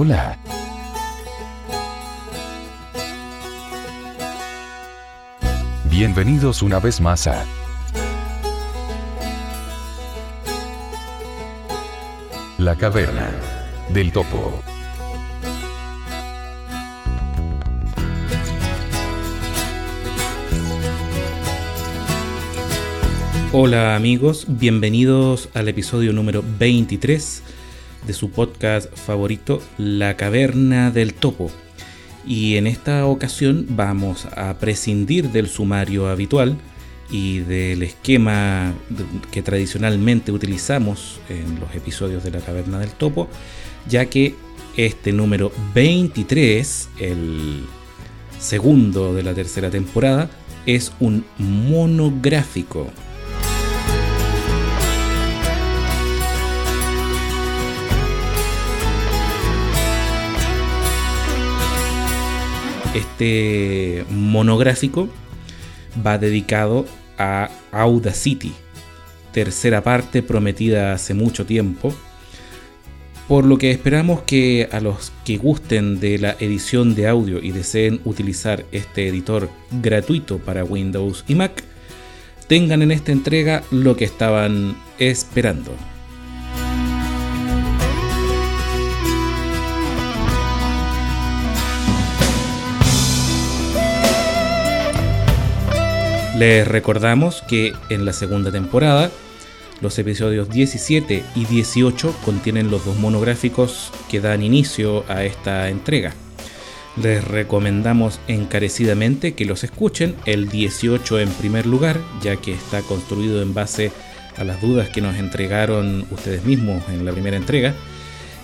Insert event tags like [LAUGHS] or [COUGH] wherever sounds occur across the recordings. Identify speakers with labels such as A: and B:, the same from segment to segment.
A: hola. Bienvenidos una vez más a La Caverna del Topo.
B: Hola amigos, bienvenidos al episodio número 23 de su podcast favorito, La Caverna del Topo. Y en esta ocasión vamos a prescindir del sumario habitual y del esquema que tradicionalmente utilizamos en los episodios de La Caverna del Topo, ya que este número 23, el segundo de la tercera temporada, es un monográfico Este monográfico va dedicado a Audacity, tercera parte prometida hace mucho tiempo, por lo que esperamos que a los que gusten de la edición de audio y deseen utilizar este editor gratuito para Windows y Mac, tengan en esta entrega lo que estaban esperando. Les recordamos que en la segunda temporada los episodios 17 y 18 contienen los dos monográficos que dan inicio a esta entrega. Les recomendamos encarecidamente que los escuchen, el 18 en primer lugar, ya que está construido en base a las dudas que nos entregaron ustedes mismos en la primera entrega,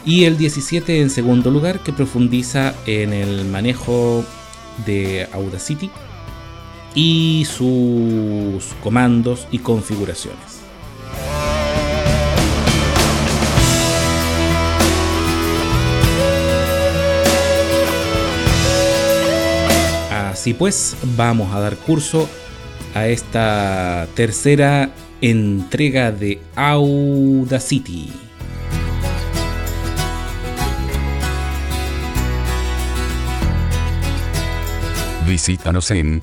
B: y el 17 en segundo lugar, que profundiza en el manejo de Audacity y sus comandos y configuraciones. Así pues, vamos a dar curso a esta tercera entrega de Audacity.
A: Visítanos en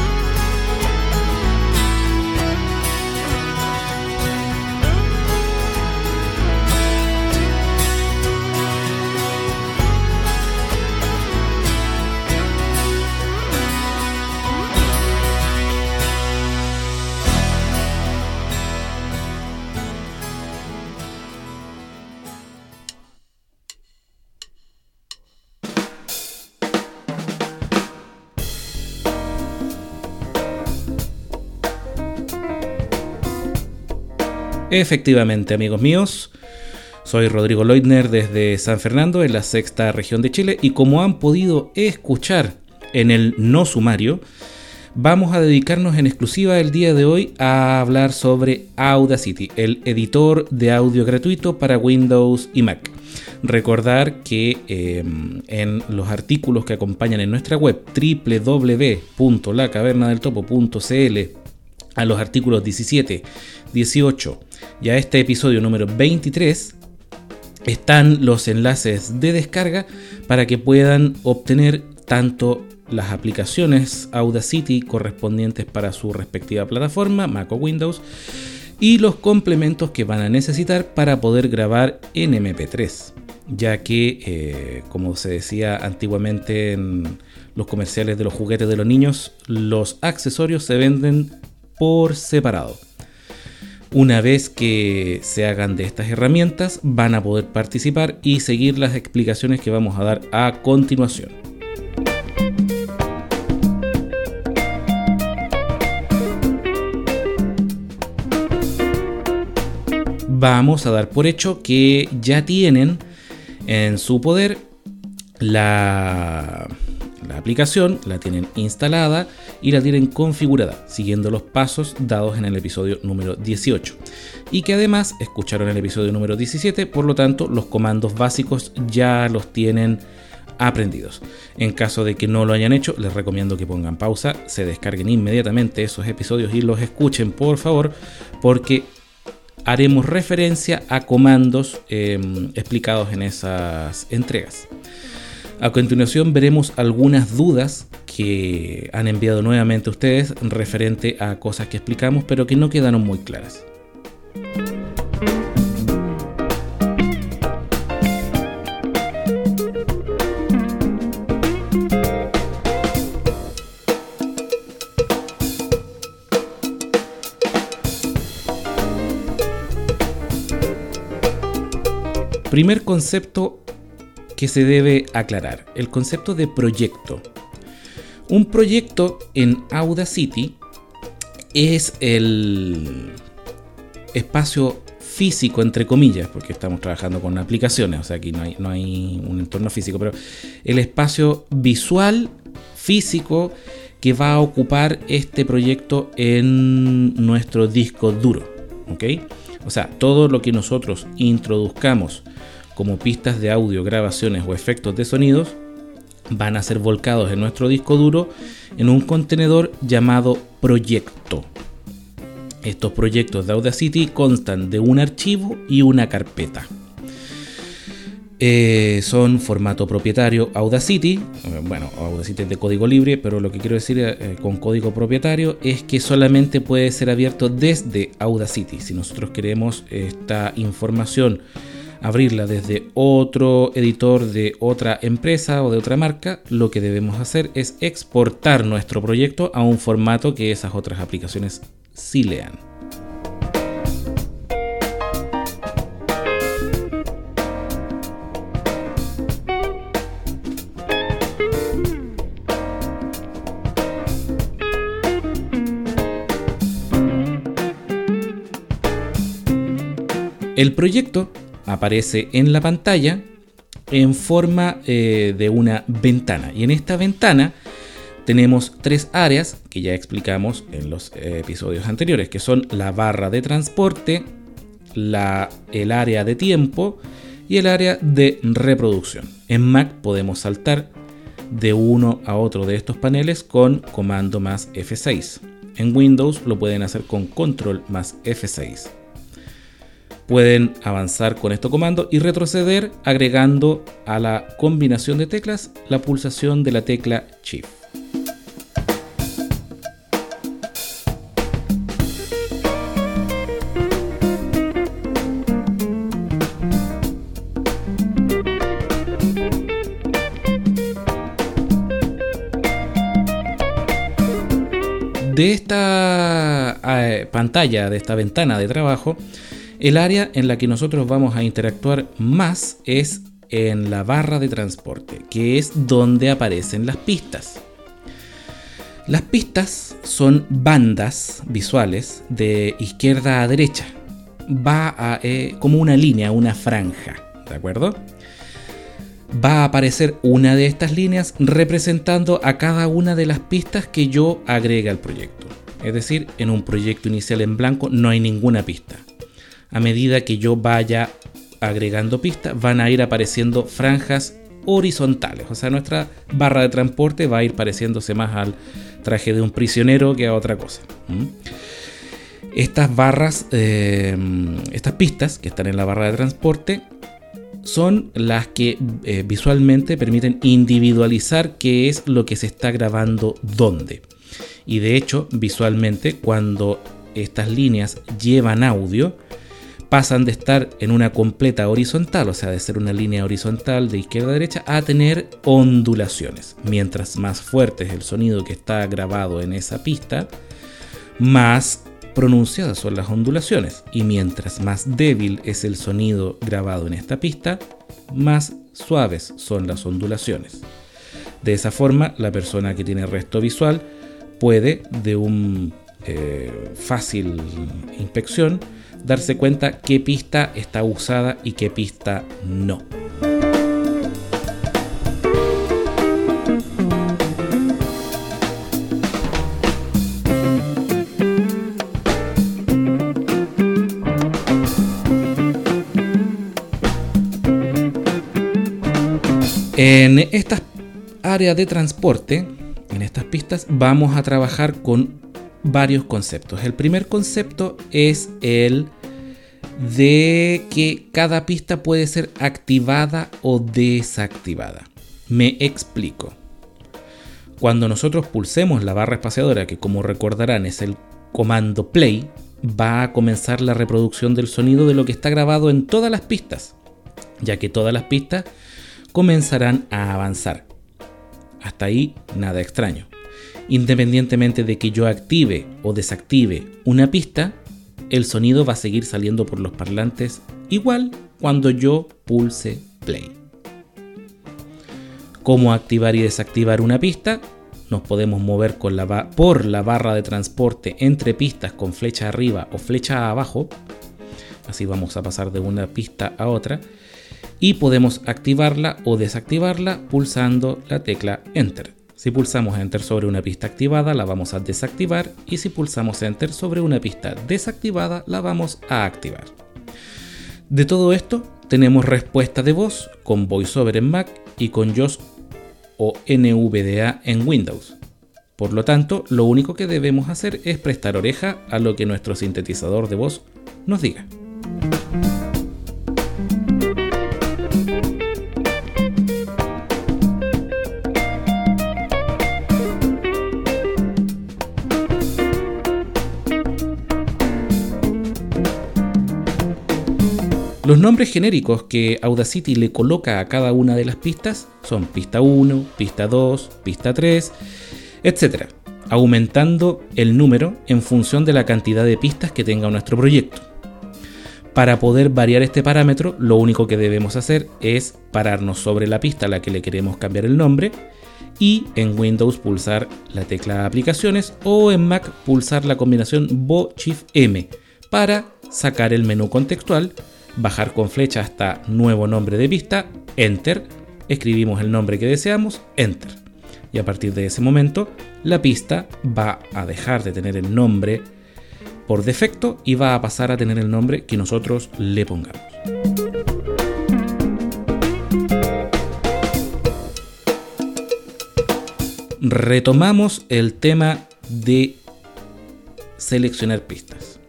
B: Efectivamente, amigos míos, soy Rodrigo Leutner desde San Fernando, en la sexta región de Chile, y como han podido escuchar en el no sumario, vamos a dedicarnos en exclusiva el día de hoy a hablar sobre Audacity, el editor de audio gratuito para Windows y Mac. Recordar que em, en los artículos que acompañan en nuestra web www.lacavernadeltopo.cl a los artículos 17, 18 y a este episodio número 23 están los enlaces de descarga para que puedan obtener tanto las aplicaciones Audacity correspondientes para su respectiva plataforma, Mac o Windows, y los complementos que van a necesitar para poder grabar en MP3, ya que, eh, como se decía antiguamente en los comerciales de los juguetes de los niños, los accesorios se venden por separado. Una vez que se hagan de estas herramientas, van a poder participar y seguir las explicaciones que vamos a dar a continuación. Vamos a dar por hecho que ya tienen en su poder la, aplicación, la tienen instalada y la tienen configurada, siguiendo los pasos dados en el episodio número 18. Y que además escucharon el episodio número 17, por lo tanto los comandos básicos ya los tienen aprendidos. En caso de que no lo hayan hecho, les recomiendo que pongan pausa, se descarguen inmediatamente esos episodios y los escuchen por favor, porque haremos referencia a comandos em, explicados en esas entregas. A continuación veremos algunas dudas que han enviado nuevamente ustedes referente a cosas que explicamos pero que no quedaron muy claras. Primer concepto que se debe aclarar, el concepto de proyecto. Un proyecto en Audacity es el espacio físico, entre comillas, porque estamos trabajando con aplicaciones, o sea, aquí no hay, no hay un entorno físico, pero el espacio visual, físico, que va a ocupar este proyecto en nuestro disco duro. ¿ok? O sea, todo lo que nosotros introduzcamos como pistas de audio, grabaciones o efectos de sonidos van a ser volcados en nuestro disco duro en un contenedor llamado proyecto. Estos proyectos de Audacity constan de un archivo y una carpeta. Eh, son formato propietario Audacity, eh, bueno, Audacity es de código libre, pero lo que quiero decir eh, con código propietario es que solamente puede ser abierto desde Audacity. Si nosotros queremos esta información abrirla desde otro editor de otra empresa o de otra marca, lo que debemos hacer es exportar nuestro proyecto a un formato que esas otras aplicaciones sí lean. El proyecto aparece en la pantalla en forma eh, de una ventana. Y en esta ventana tenemos tres áreas que ya explicamos en los eh, episodios anteriores, que son la barra de transporte, el área de tiempo y el área de reproducción. En Mac podemos saltar de uno a otro de estos paneles con comando más F6. En Windows lo pueden hacer con control más F6 pueden avanzar con este comando y retroceder agregando a la combinación de teclas la pulsación de la tecla Shift. De esta eh, pantalla, de esta ventana de trabajo, el área en la que nosotros vamos a interactuar más es en la barra de transporte, que es donde aparecen las pistas. Las pistas son bandas visuales de izquierda a derecha. Va a, eh, como una línea, una franja, ¿de acuerdo? Va a aparecer una de estas líneas representando a cada una de las pistas que yo agregue al proyecto. Es decir, en un proyecto inicial en blanco no hay ninguna pista a medida que yo vaya agregando pistas, van a ir apareciendo franjas horizontales. O sea, nuestra barra de transporte va a ir pareciéndose más al traje de un prisionero que a otra cosa. Estas barras, eh, estas pistas que están en la barra de transporte, son las que eh, visualmente permiten individualizar qué es lo que se está grabando dónde. Y de hecho, visualmente, cuando estas líneas llevan audio, pasan de estar en una completa horizontal, o sea, de ser una línea horizontal de izquierda a derecha, a tener ondulaciones. Mientras más fuerte es el sonido que está grabado en esa pista, más pronunciadas son las ondulaciones. Y mientras más débil es el sonido grabado en esta pista, más suaves son las ondulaciones. De esa forma, la persona que tiene resto visual puede, de un eh, fácil inspección, darse cuenta qué pista está usada y qué pista no. En estas áreas de transporte, en estas pistas, vamos a trabajar con varios conceptos. El primer concepto es el de que cada pista puede ser activada o desactivada. Me explico. Cuando nosotros pulsemos la barra espaciadora, que como recordarán es el comando play, va a comenzar la reproducción del sonido de lo que está grabado en todas las pistas, ya que todas las pistas comenzarán a avanzar. Hasta ahí nada extraño. Independientemente de que yo active o desactive una pista, el sonido va a seguir saliendo por los parlantes igual cuando yo pulse play. ¿Cómo activar y desactivar una pista? Nos podemos mover con por la barra de transporte entre pistas con flecha arriba o flecha abajo. Así vamos a pasar de una pista a otra. Y podemos activarla o desactivarla pulsando la tecla Enter. Si pulsamos Enter sobre una pista activada, la vamos a desactivar y si pulsamos Enter sobre una pista desactivada, la vamos a activar. De todo esto, tenemos respuesta de voz con VoiceOver en Mac y con JOS o NVDA en Windows. Por lo tanto, lo único que debemos hacer es prestar oreja a lo que nuestro sintetizador de voz nos diga. Los nombres genéricos que Audacity le coloca a cada una de las pistas son pista 1, pista 2, pista 3, etc., aumentando el número en función de la cantidad de pistas que tenga nuestro proyecto. Para poder variar este parámetro, lo único que debemos hacer es pararnos sobre la pista a la que le queremos cambiar el nombre y en Windows pulsar la tecla Aplicaciones o en Mac pulsar la combinación Bo Shift M para sacar el menú contextual bajar con flecha hasta nuevo nombre de pista, enter, escribimos el nombre que deseamos, enter. Y a partir de ese momento, la pista va a dejar de tener el nombre por defecto y va a pasar a tener el nombre que nosotros le pongamos. Retomamos el tema de seleccionar pistas.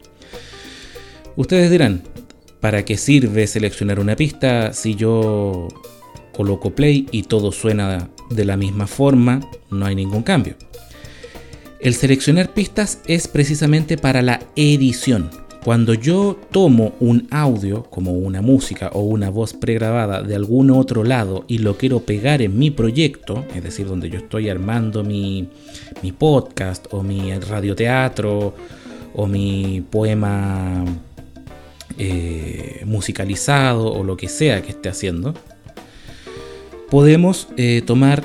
B: Ustedes dirán, ¿Para qué sirve seleccionar una pista si yo coloco play y todo suena de la misma forma? No hay ningún cambio. El seleccionar pistas es precisamente para la edición. Cuando yo tomo un audio, como una música o una voz pregrabada de algún otro lado y lo quiero pegar en mi proyecto, es decir, donde yo estoy armando mi, podcast o mi radioteatro o mi poema eh, musicalizado o lo que sea que esté haciendo, podemos eh, tomar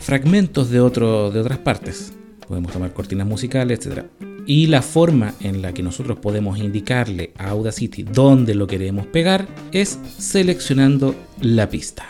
B: fragmentos de, otro, de otras partes. Podemos tomar cortinas musicales, etc. Y la forma en la que nosotros podemos indicarle a Audacity dónde lo queremos pegar es seleccionando la pista.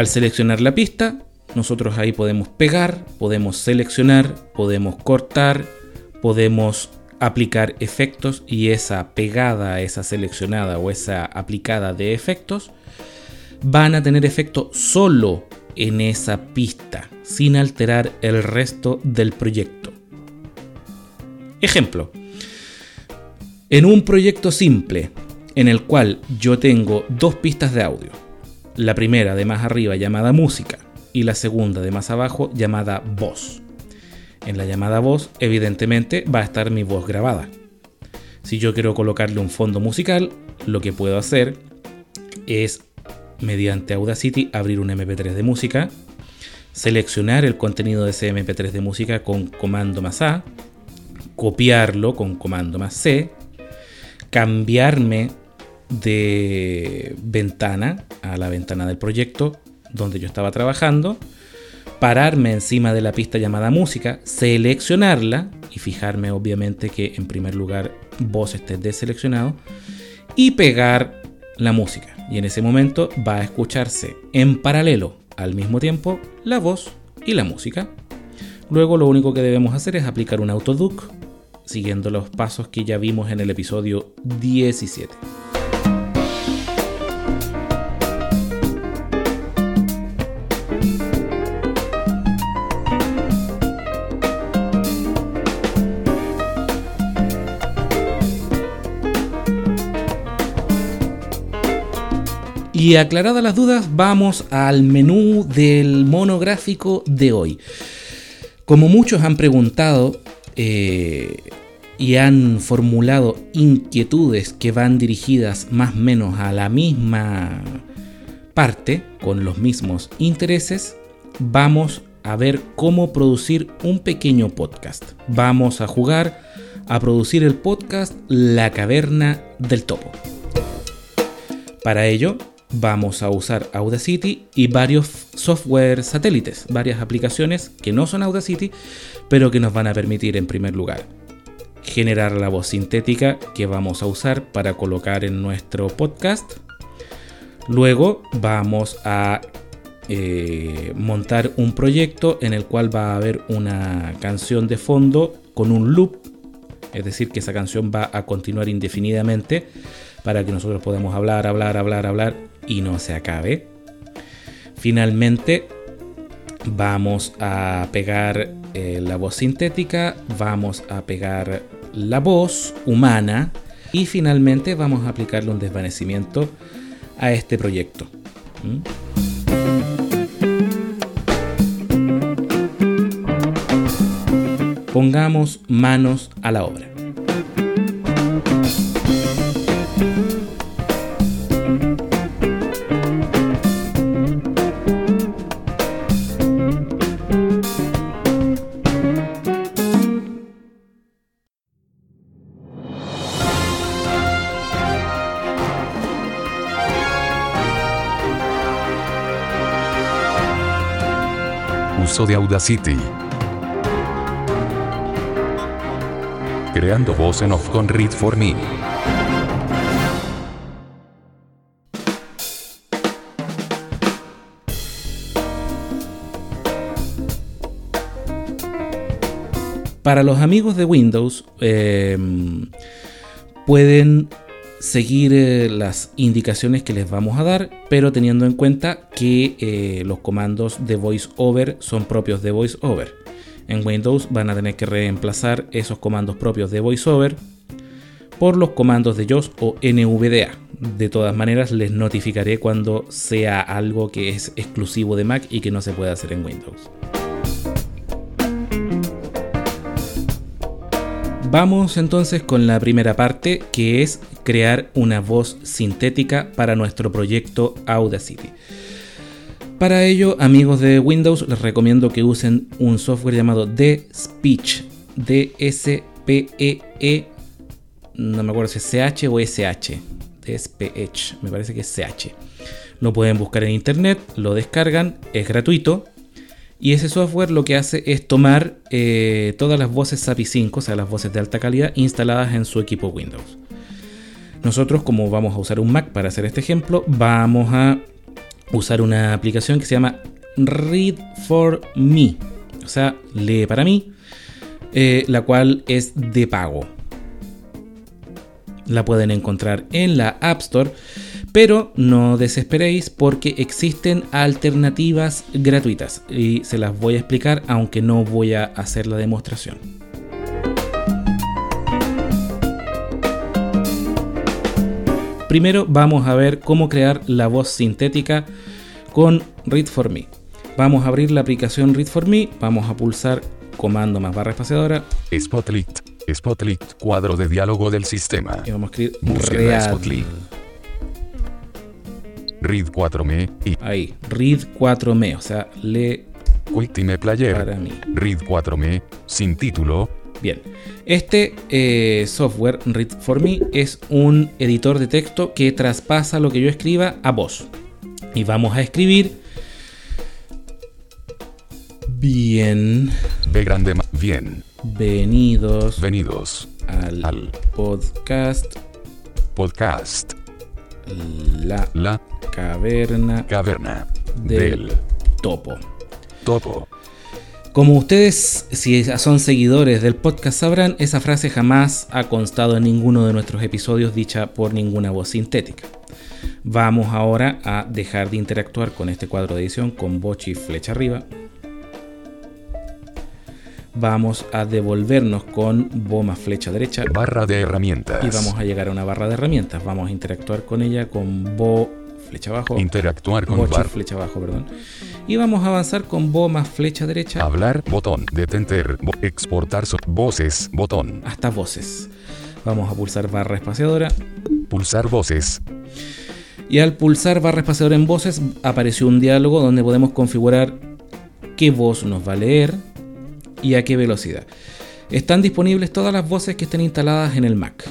B: Al seleccionar la pista, nosotros ahí podemos pegar, podemos seleccionar, podemos cortar, podemos aplicar efectos y esa pegada, esa seleccionada o esa aplicada de efectos van a tener efecto solo en esa pista, sin alterar el resto del proyecto. Ejemplo, en un proyecto simple en el cual yo tengo dos pistas de audio, la primera de más arriba llamada música y la segunda de más abajo llamada voz. En la llamada voz, evidentemente, va a estar mi voz grabada. Si yo quiero colocarle un fondo musical, lo que puedo hacer es, mediante Audacity, abrir un MP3 de música, seleccionar el contenido de ese MP3 de música con comando más A, copiarlo con comando más C, cambiarme de ventana a la ventana del proyecto donde yo estaba trabajando, pararme encima de la pista llamada música, seleccionarla y fijarme obviamente que en primer lugar voz esté deseleccionado y pegar la música. Y en ese momento va a escucharse en paralelo al mismo tiempo la voz y la música. Luego lo único que debemos hacer es aplicar un autoduc siguiendo los pasos que ya vimos en el episodio 17. Y aclaradas las dudas, vamos al menú del monográfico de hoy. Como muchos han preguntado eh, y han formulado inquietudes que van dirigidas más o menos a la misma parte, con los mismos intereses, vamos a ver cómo producir un pequeño podcast. Vamos a jugar a producir el podcast La Caverna del Topo. Para ello, vamos a usar Audacity y varios software satélites, varias aplicaciones que no son Audacity, pero que nos van a permitir en primer lugar generar la voz sintética que vamos a usar para colocar en nuestro podcast. Luego vamos a eh, montar un proyecto en el cual va a haber una canción de fondo con un loop, es decir, que esa canción va a continuar indefinidamente para que nosotros podamos hablar, hablar, hablar, hablar y no se acabe. Finalmente vamos a pegar eh, la voz sintética, vamos a pegar la voz humana y finalmente vamos a aplicarle un desvanecimiento a este proyecto. ¿Mm? Pongamos manos a la obra.
A: De Audacity. Creando voz en off con Read for Me.
B: Para los amigos de Windows, eh, pueden seguir eh, las indicaciones que les vamos a dar, pero teniendo en cuenta que eh, los comandos de VoiceOver son propios de VoiceOver. En Windows van a tener que reemplazar esos comandos propios de VoiceOver por los comandos de JOS o NVDA. De todas maneras, les notificaré cuando sea algo que es exclusivo de Mac y que no se puede hacer en Windows. Vamos entonces con la primera parte que es crear una voz sintética para nuestro proyecto Audacity. Para ello, amigos de Windows, les recomiendo que usen un software llamado DSpeech. D-S-P-E-E. E, no me acuerdo si es CH o SH. DSpeech. Me parece que es CH. Lo pueden buscar en internet, lo descargan, es gratuito y ese software lo que hace es tomar eh, todas las voces SAPI 5, o sea, las voces de alta calidad instaladas en su equipo Windows. Nosotros, como vamos a usar un Mac para hacer este ejemplo, vamos a usar una aplicación que se llama Read for Me, o sea, lee para mí, eh, la cual es de pago. La pueden encontrar en la App Store pero no desesperéis porque existen alternativas gratuitas y se las voy a explicar aunque no voy a hacer la demostración. Primero vamos a ver cómo crear la voz sintética con Read for Me. Vamos a abrir la aplicación Read for Me, vamos a pulsar comando más barra espaciadora.
A: Spotlight. Spotlight. Cuadro de diálogo del sistema.
B: Y vamos a escribir Read.
A: Spotlight. Read 4me y
B: Ahí, Read 4me, o sea, lee
A: Ultime Player.
B: para mí.
A: Read 4me, sin título,
B: Bien, este eh, software, Read for Me, es un editor de texto que traspasa lo que yo escriba a voz. Y vamos a escribir. Bien,
A: B grande ma- bien.
B: venidos
A: Venidos
B: al
A: al
B: podcast
A: podcast
B: la,
A: La
B: caverna
A: caverna
B: del
A: del
B: topo.
A: topo.
B: Como ustedes, si son seguidores del podcast, sabrán, esa frase jamás ha constado en ninguno de nuestros episodios dicha por ninguna voz sintética. Vamos ahora a dejar de interactuar con este cuadro de edición con bochi flecha arriba. Vamos a devolvernos con bo más flecha derecha
A: Barra de herramientas.
B: y vamos a llegar a una barra de herramientas. Vamos a interactuar con ella con bo flecha abajo.
A: Interactuar con
B: Bochi
A: bar.
B: flecha abajo, perdón. Y vamos a avanzar con bo más flecha derecha
A: Hablar, botón. Detenter, bo- exportar so- voces, botón.
B: hasta voces. Vamos a pulsar barra espaciadora
A: Pulsar voces.
B: y al pulsar barra espaciadora en voces apareció un diálogo donde podemos configurar qué voz nos va a leer y a qué velocidad. Están disponibles todas las voces que estén instaladas en el Mac.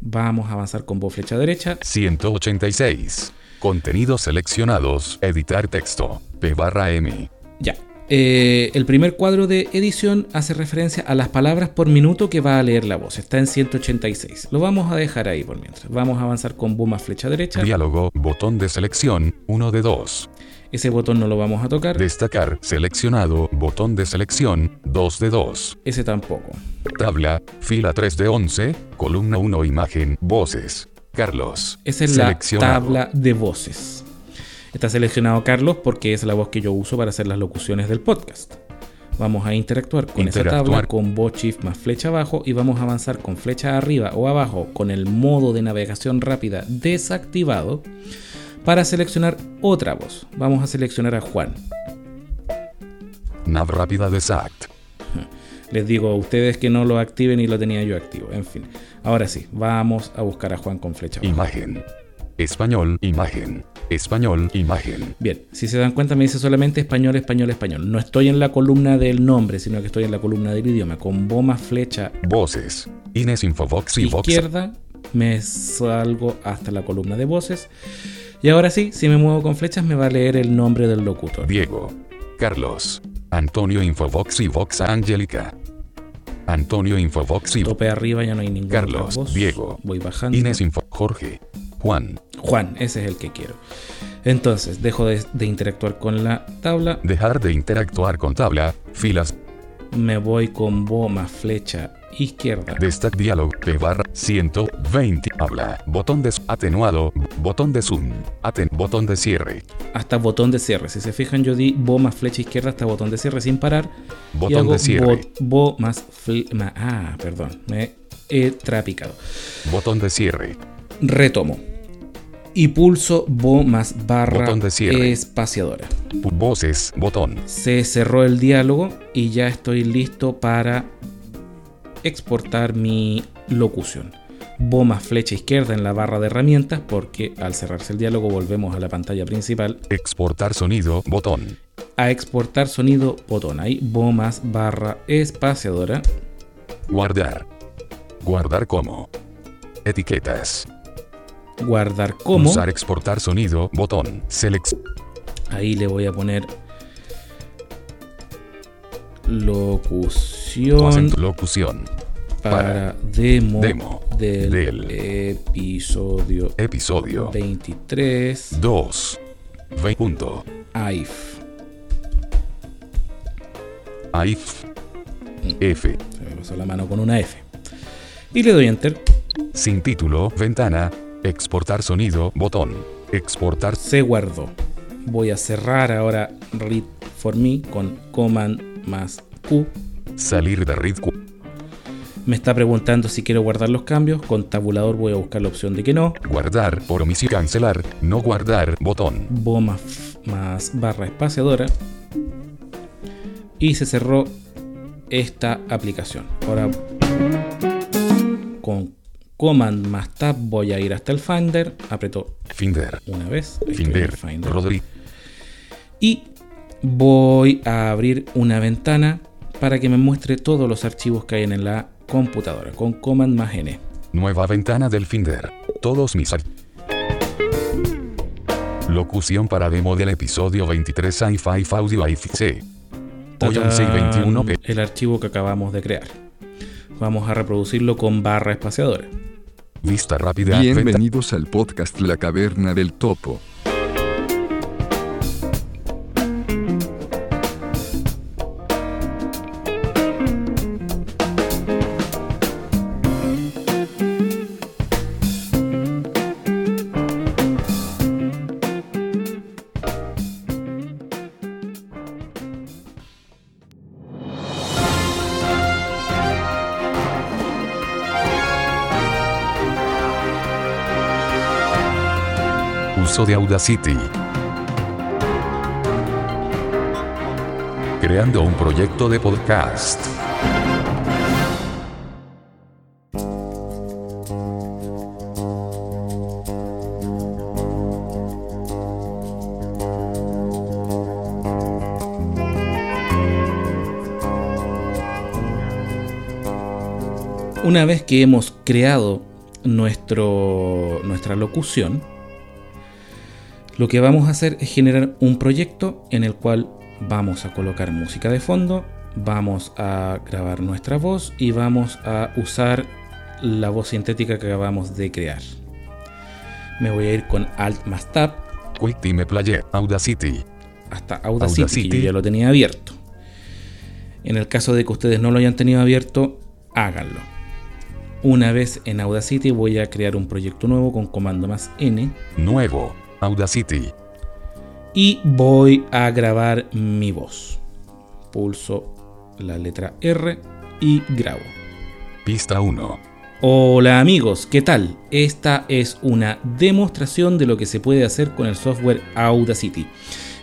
B: Vamos a avanzar con voz flecha derecha
A: 186. Contenidos seleccionados. Editar texto. P barra M.
B: Ya. Eh, el primer cuadro de edición hace referencia a las palabras por minuto que va a leer la voz. Está en 186. Lo vamos a dejar ahí por mientras. Vamos a avanzar con boom más flecha derecha.
A: Diálogo. Botón de selección. 1 de 2.
B: Ese botón no lo vamos a tocar.
A: Destacar. Seleccionado. Botón de selección. 2 de 2.
B: Ese tampoco.
A: Tabla. Fila 3 de 11. Columna 1. Imagen. Voces. Carlos.
B: Esa es la tabla de voces. Está seleccionado Carlos porque es la voz que yo uso para hacer las locuciones del podcast. Vamos a interactuar con esa tabla con Bot Shift más flecha abajo y vamos a avanzar con flecha arriba o abajo con el modo de navegación rápida desactivado para seleccionar otra voz. Vamos a seleccionar a Juan.
A: Nav rápida de SACT. [LAUGHS]
B: Les digo a ustedes que no lo activen y lo tenía yo activo. En fin. Ahora sí, vamos a buscar a Juan con flecha.
A: Imagen. Español. Imagen. Español. Imagen.
B: Bien, si se dan cuenta me dice solamente español, español, español. No estoy en la columna del nombre, sino que estoy en la columna del idioma. Con bomba flecha
A: Voces. Ines Infobox y Vox.
B: izquierda me salgo hasta la columna de voces. Y ahora sí, si me muevo con flechas me va a leer el nombre del locutor.
A: Diego. Carlos. Antonio Infobox y Vox Angélica. Antonio Infobox y
B: Tope arriba ya no hay otra
A: Carlos,
B: voz.
A: Diego,
B: Voy bajando.
A: Inés Info. Jorge. Juan.
B: Juan, ese es el que quiero. Entonces, dejo de, de interactuar con la tabla.
A: Dejar de interactuar con tabla. Filas.
B: Me voy con bo más flecha izquierda.
A: Destac diálogo. P barra 120. Habla. Botón de atenuado. Botón de zoom. Aten. Botón de cierre.
B: hasta botón de cierre. Si se fijan, yo di bo más flecha izquierda hasta botón de cierre sin parar. y
A: Botón
B: hago
A: de cierre.
B: Bo, bo más fle- ma- Ah, perdón. Me he trapicado.
A: Botón de cierre.
B: Retomo. Y pulso bo más barra
A: Botón de cierre.
B: espaciadora.
A: Voces. Botón.
B: Se cerró el diálogo y ya estoy listo para exportar mi locución. Bo más flecha izquierda en la barra de herramientas porque al cerrarse el diálogo volvemos a la pantalla principal
A: Exportar sonido. Botón.
B: a exportar sonido botón. Ahí bo más barra espaciadora.
A: Guardar. Guardar como. Etiquetas.
B: Guardar como.
A: Usar exportar sonido. Botón. Select.
B: Ahí le voy a poner locución
A: locución.
B: Para demo,
A: demo
B: del,
A: del
B: episodio
A: Episodio
B: 23
A: 2. Ve punto.
B: AIF.
A: AIF. F.
B: Se me pasó la mano con una F. Y le doy enter.
A: Sin título. Ventana. Exportar sonido. Botón. Exportar.
B: Se guardó. Voy a cerrar ahora read for me con command más Q.
A: Salir de read.
B: Me está preguntando si quiero guardar los cambios. Con tabulador voy a buscar la opción de que no.
A: Guardar. Por omisión. Cancelar. No guardar. Botón.
B: Bo más, más barra espaciadora. Y se cerró esta aplicación. Ahora con Command más Tab voy a ir hasta el Finder. Aprieto
A: Finder.
B: una vez.
A: Finder.
B: Finder.
A: Rodri.
B: Y voy a abrir una ventana para que me muestre todos los archivos que hay en la computadora con Command más N.
A: Nueva ventana del Finder. Todos mis Locución para demo del episodio 23 i5 Audio IFC. Hoy 11 y 21 p.
B: El archivo que acabamos de crear. Vamos a reproducirlo con barra espaciadora.
A: Vista rápida.
C: Bienvenidos al podcast La Caverna del Topo.
A: De Audacity. Creando un proyecto de podcast.
B: Una vez que hemos creado nuestro, nuestra locución, lo que vamos a hacer es generar un proyecto en el cual vamos a colocar música de fondo, vamos a grabar nuestra voz y vamos a usar la voz sintética que acabamos de crear. Me voy a ir con Alt más Tab
A: Quick Time Player. Audacity.
B: hasta Audacity,
A: Audacity.
B: que yo ya lo tenía abierto. En el caso de que ustedes no lo hayan tenido abierto, háganlo. Una vez en Audacity voy a crear un proyecto nuevo con comando más N
A: Nuevo. Audacity.
B: y voy a grabar mi voz. Pulso la letra R y grabo.
A: Pista 1.
B: Hola amigos, ¿qué tal? Esta es una demostración de lo que se puede hacer con el software Audacity.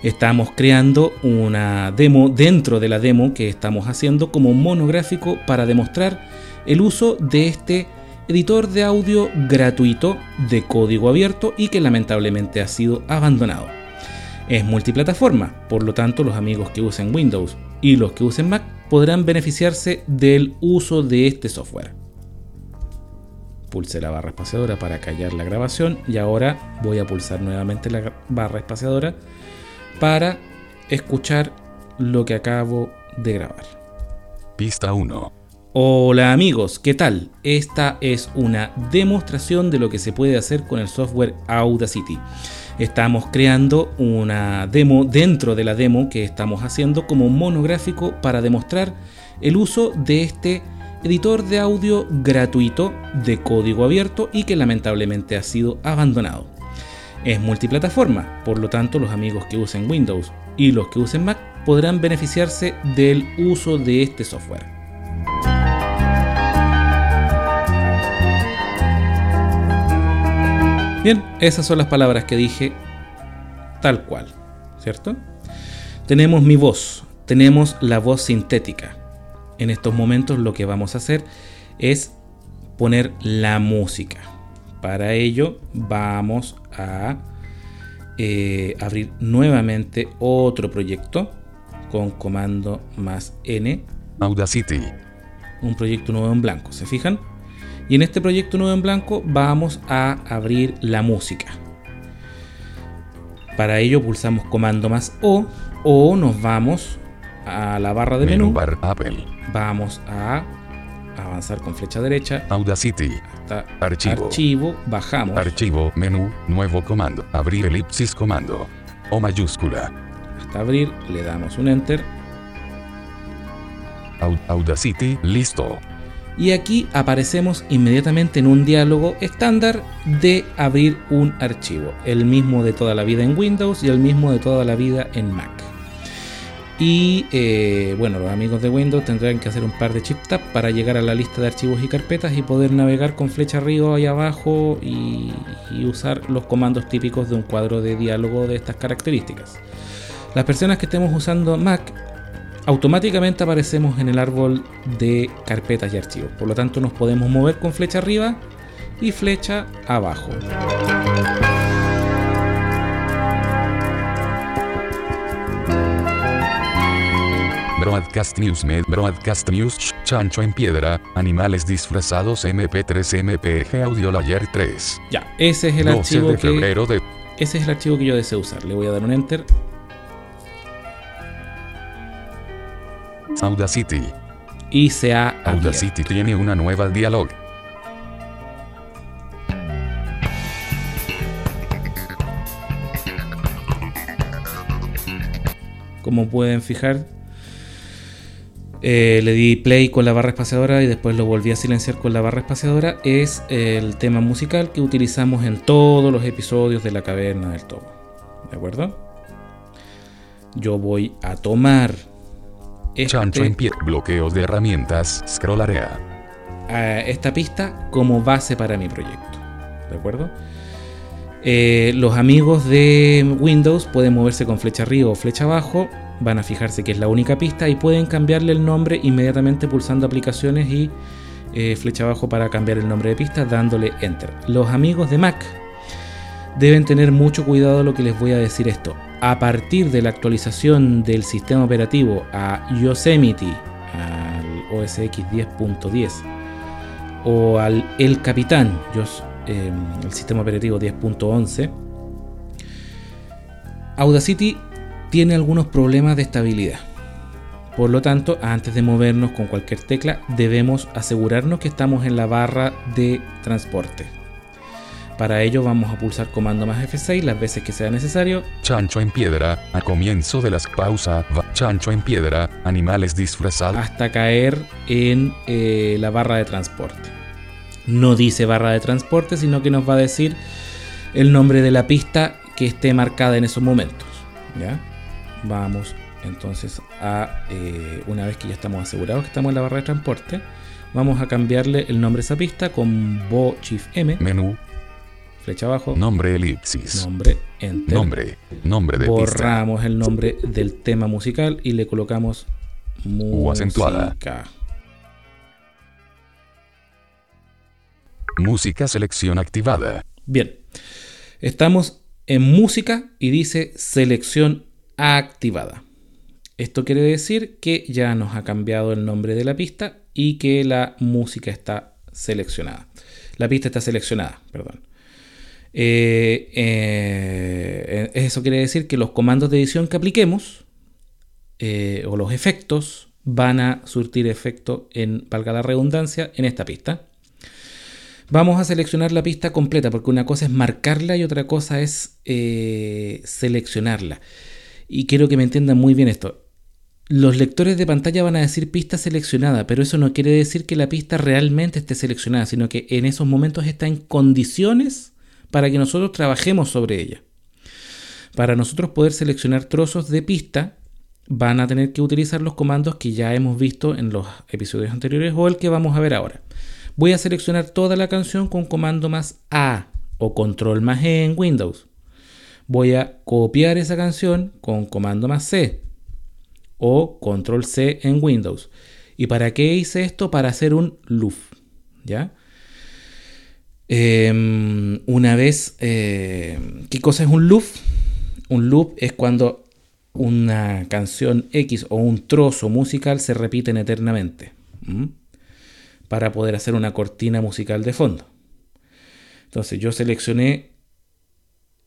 B: Estamos creando una demo dentro de la demo que estamos haciendo como monográfico para demostrar el uso de este editor de audio gratuito de código abierto y que lamentablemente ha sido abandonado. Es multiplataforma, por lo tanto los amigos que usen Windows y los que usen Mac podrán beneficiarse del uso de este software. Pulse la barra espaciadora para callar la grabación y ahora voy a pulsar nuevamente la barra espaciadora para escuchar lo que acabo de grabar.
A: Pista 1.
B: Hola amigos, ¿qué tal? Esta es una demostración de lo que se puede hacer con el software Audacity. Estamos creando una demo dentro de la demo que estamos haciendo como monográfico para demostrar el uso de este editor de audio gratuito de código abierto y que lamentablemente ha sido abandonado. Es multiplataforma, por lo tanto los amigos que usen Windows y los que usen Mac podrán beneficiarse del uso de este software. Bien, esas son las palabras que dije tal cual, ¿cierto? Tenemos mi voz, tenemos la voz sintética. En estos momentos lo que vamos a hacer es poner la música. Para ello vamos a eh, abrir nuevamente otro proyecto con comando más N,
A: Audacity.
B: un proyecto nuevo en blanco, ¿se fijan? Y en este proyecto nuevo en blanco vamos a abrir la música. Para ello pulsamos comando más O o nos vamos a la barra de
A: Menú
B: menú.
A: bar Apple.
B: Vamos a avanzar con flecha derecha
A: Audacity.
B: hasta
A: Archivo.
B: archivo, bajamos
A: Archivo. Menú. Nuevo comando. Abrir elipsis comando. O mayúscula.
B: hasta abrir, le damos un enter
A: Au- Audacity. Listo.
B: Y aquí aparecemos inmediatamente en un diálogo estándar de abrir un archivo, el mismo de toda la vida en Windows y el mismo de toda la vida en Mac. Y eh, bueno, los amigos de Windows tendrán que hacer un par de chip tap para llegar a la lista de archivos y carpetas y poder navegar con flecha arriba y abajo y, y usar los comandos típicos de un cuadro de diálogo de estas características. Las personas que estemos usando Mac automáticamente aparecemos en el árbol de carpetas y archivos. Por lo tanto, nos podemos mover con flecha arriba y flecha abajo.
A: Broadcast News Med Broadcast News Ch- Chancho en Piedra, Animales Disfrazados MP3 MPG Audio Layer 3.
B: Ya, ese es el
A: 12
B: archivo
A: de
B: que
A: de
B: ese es el archivo que yo deseo usar. Le voy a dar un enter
A: Audacity.
B: Y se ha
A: Audacity tiene una nueva dialog.
B: Como pueden fijar, eh, le di play con la barra espaciadora y después lo volví a silenciar con la barra espaciadora, es el tema musical que utilizamos en todos los episodios de La Caverna del Topo. ¿De acuerdo? Yo voy a tomar
A: Chancho en
B: este,
A: pie. Bloqueos de herramientas. Scroll area.
B: a esta pista como base para mi proyecto. ¿De acuerdo? Eh, los amigos de Windows pueden moverse con flecha arriba o flecha abajo. Van a fijarse que es la única pista y pueden cambiarle el nombre inmediatamente pulsando aplicaciones y eh, flecha abajo para cambiar el nombre de pista dándole enter. Los amigos de Mac deben tener mucho cuidado lo que les voy a decir esto. A partir de la actualización del sistema operativo a Yosemite, al OS X 10.10 o al El Capitán, eh, el sistema operativo 10.11, Audacity tiene algunos problemas de estabilidad. Por lo tanto, antes de movernos con cualquier tecla, debemos asegurarnos que estamos en la barra de transporte. Para ello vamos a pulsar comando más F6 las veces que sea necesario.
A: Chancho en piedra. A comienzo de las pausa. va- Chancho en piedra. Animales disfrazados.
B: hasta caer en eh, la barra de transporte. No dice barra de transporte, sino que nos va a decir el nombre de la pista que esté marcada en esos momentos. ¿ya? Vamos entonces a, eh, una vez que ya estamos asegurados que estamos en la barra de transporte, vamos a cambiarle el nombre a esa pista con Bo Shift M,
A: Menú.
B: Flecha abajo,
A: Nombre elipsis.
B: nombre, enter.
A: Nombre. Nombre de pista.
B: Borramos el nombre del tema musical y le colocamos
A: U acentuada.
B: música.
A: Música selección activada.
B: Bien, estamos en música y dice selección activada. Esto quiere decir que ya nos ha cambiado el nombre de la pista y que la música está seleccionada. La pista está seleccionada, perdón. Eh, eh, eso quiere decir que los comandos de edición que apliquemos eh, o los efectos van a surtir efecto en, valga la redundancia, en esta pista. Vamos a seleccionar la pista completa porque una cosa es marcarla y otra cosa es eh, seleccionarla. Y quiero que me entiendan muy bien esto. Los lectores de pantalla van a decir pista seleccionada, pero eso no quiere decir que la pista realmente esté seleccionada, sino que en esos momentos está en condiciones para que nosotros trabajemos sobre ella. Para nosotros poder seleccionar trozos de pista, van a tener que utilizar los comandos que ya hemos visto en los episodios anteriores o el que vamos a ver ahora. Voy a seleccionar toda la canción con comando más A o control más E en Windows. Voy a copiar esa canción con comando más C o control C en Windows. ¿Y para qué hice esto? Para hacer un loop. ¿Ya? Eh, una vez, eh, ¿qué cosa es un loop? Un loop es cuando una canción X o un trozo musical se repiten eternamente. Para poder hacer una cortina musical de fondo. Entonces yo seleccioné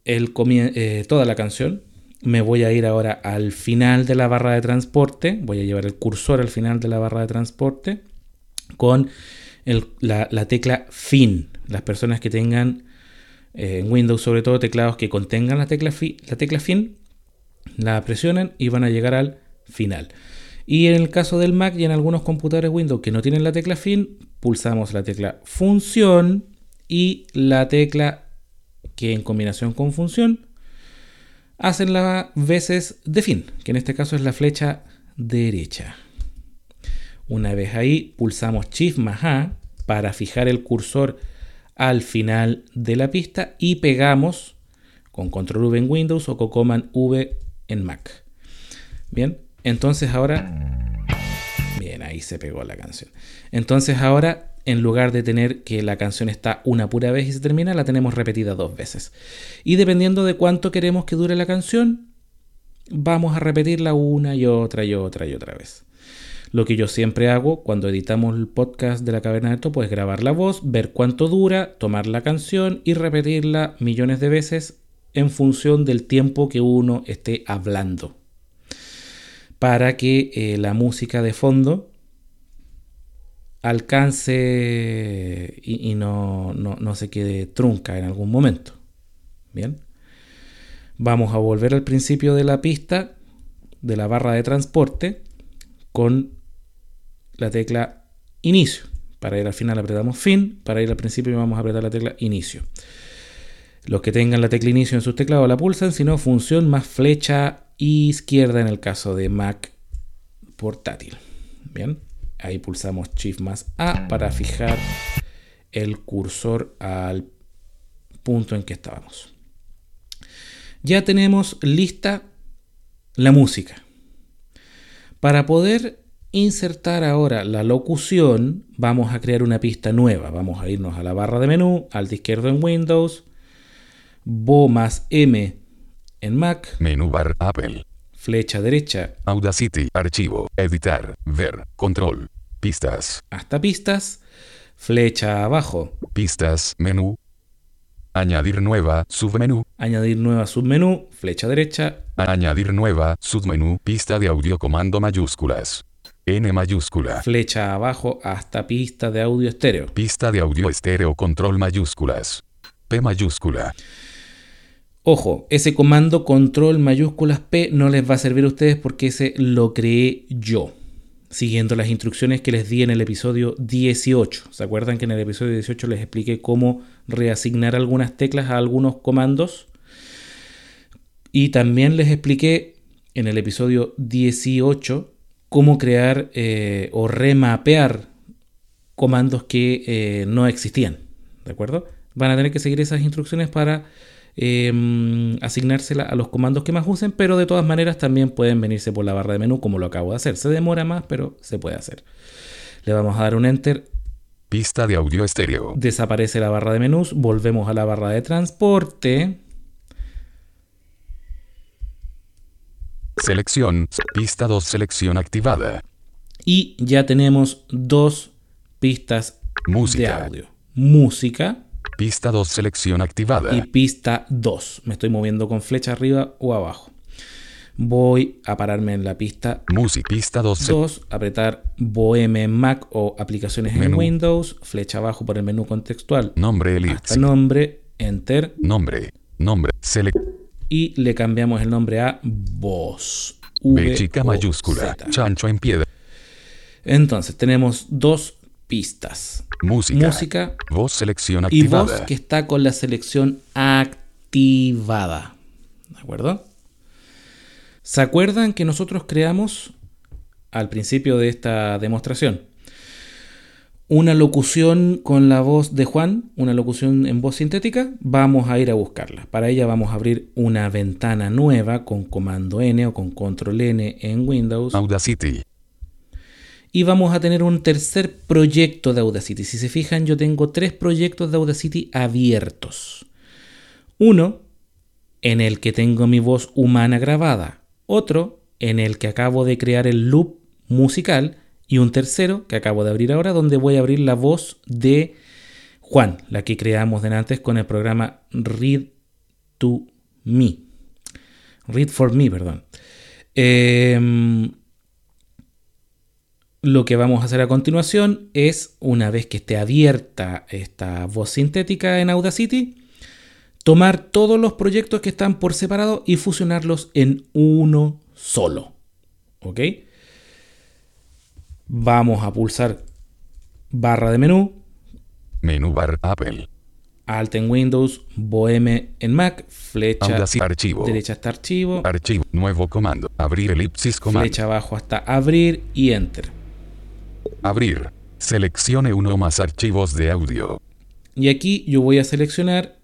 B: el eh, toda la canción. Me voy a ir ahora al final de la barra de transporte. Voy a llevar el cursor al final de la barra de transporte con la, la tecla fin. Las personas que tengan eh, en Windows, sobre todo teclados que contengan la tecla, la tecla fin, la presionan y van a llegar al final. Y en el caso del Mac y en algunos computadores Windows que no tienen la tecla fin, pulsamos la tecla función y la tecla que en combinación con función hacen las veces de fin, que en este caso es la flecha derecha. Una vez ahí, pulsamos Shift más A para fijar el cursor al final de la pista y pegamos con Control V en Windows o con Command V en Mac. Bien, entonces ahora... Bien, ahí se pegó la canción. Entonces ahora, en lugar de tener que la canción está una pura vez y se termina, la tenemos repetida dos veces. Y dependiendo de cuánto queremos que dure la canción, vamos a repetirla una y otra y otra y otra vez. Lo que yo siempre hago cuando editamos el podcast de la caverna del topo es grabar la voz, ver cuánto dura, tomar la canción y repetirla millones de veces en función del tiempo que uno esté hablando. Para que eh, la música de fondo alcance y, y no, no, no se quede trunca en algún momento. Bien. Vamos a volver al principio de la pista de la barra de transporte con la tecla inicio. Para ir al final apretamos fin, para ir al principio vamos a apretar la tecla inicio. Los que tengan la tecla inicio en sus teclados la pulsan, si no, función más flecha izquierda en el caso de Mac portátil. Bien, ahí pulsamos Shift más A para fijar el cursor al punto en que estábamos. Ya tenemos lista la música. Para poder insertar ahora la locución, vamos a crear una pista nueva. Vamos a irnos a la barra de menú, al izquierdo en Windows, Bo más M en Mac,
A: Menú bar Apple.
B: flecha derecha
A: Audacity. Archivo. Editar. Ver. Control. Pistas.
B: hasta pistas, flecha abajo,
A: Pistas. Menú. Añadir nueva. Submenú.
B: añadir nueva submenú, flecha derecha,
A: Añadir nueva. Submenú. Pista de audio comando mayúsculas. N mayúscula.
B: flecha abajo hasta pista de audio estéreo.
A: Pista de audio estéreo control mayúsculas. P mayúscula.
B: Ojo, ese comando control mayúsculas P no les va a servir a ustedes porque ese lo creé yo, siguiendo las instrucciones que les di en el episodio 18. ¿Se acuerdan que en el episodio 18 les expliqué cómo reasignar algunas teclas a algunos comandos? Y también les expliqué en el episodio 18 cómo crear eh, o remapear comandos que eh, no existían. ¿De acuerdo? Van a tener que seguir esas instrucciones para eh, asignársela a los comandos que más usen, pero de todas maneras también pueden venirse por la barra de menú como lo acabo de hacer. Se demora más, pero se puede hacer. Le vamos a dar un enter,
A: Pista de audio estéreo.
B: desaparece la barra de menús, volvemos a la barra de transporte.
A: Selección. Pista 2 selección activada.
B: Y ya tenemos dos pistas de
A: Música.
B: audio. Música
A: Pista 2 selección activada.
B: y pista 2. Me estoy moviendo con flecha arriba o abajo. Voy a pararme en la pista
A: Música. Pista 2. se-
B: 2, apretar Bohem en Mac o aplicaciones en. Windows, flecha abajo por el menú contextual,
A: Nombre
B: hasta
A: elipsis.
B: nombre, enter
A: Nombre. Nombre. Select.
B: Y le cambiamos el nombre a voz.
A: B chica mayúscula. Chancho en piedra.
B: Entonces tenemos dos pistas.
A: Música.
B: Música
A: Voz selección
B: y voz
A: activada.
B: que está con la selección activada. ¿De acuerdo? ¿Se acuerdan que nosotros creamos al principio de esta demostración una locución con la voz de Juan, una locución en voz sintética? Vamos a ir a buscarla. Para ella vamos a abrir una ventana nueva con comando N o con control N en Windows
A: Audacity.
B: y vamos a tener un tercer proyecto de Audacity. Si se fijan, yo tengo tres proyectos de Audacity abiertos. Uno en el que tengo mi voz humana grabada. Otro en el que acabo de crear el loop musical. Y un tercero que acabo de abrir ahora donde voy a abrir la voz de Juan, la que creamos de antes con el programa Read to Me. Read for Me, perdón. Em, lo que vamos a hacer a continuación es, una vez que esté abierta esta voz sintética en Audacity, tomar todos los proyectos que están por separado y fusionarlos en uno solo. ¿Ok? Vamos a pulsar barra de menú,
A: Menú bar Apple.
B: Alt en Windows, Bohem en Mac, flecha
A: Audacity. Archivo.
B: derecha hasta archivo,
A: Archivo. Nuevo comando. Abrir elipsis comando.
B: flecha abajo hasta abrir y enter.
A: Abrir. Seleccione uno o más archivos de audio.
B: Y aquí yo voy a seleccionar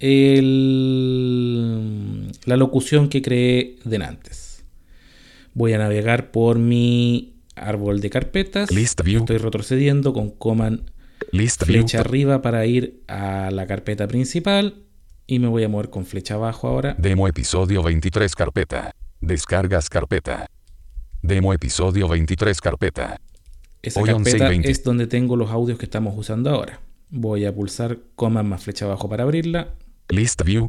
B: el- la locución que creé de antes. Voy a navegar por mi árbol de carpetas.
A: List view.
B: Estoy retrocediendo con command
A: List view.
B: flecha arriba para ir a la carpeta principal. Y me voy a mover con flecha abajo ahora.
A: Demo episodio 23 carpeta. Descargas carpeta. Demo episodio 23 carpeta.
B: Esa
A: Hoy 11 y
B: carpeta
A: 20.
B: es donde tengo los audios que estamos usando ahora. Voy a pulsar command más flecha abajo para abrirla.
A: List view.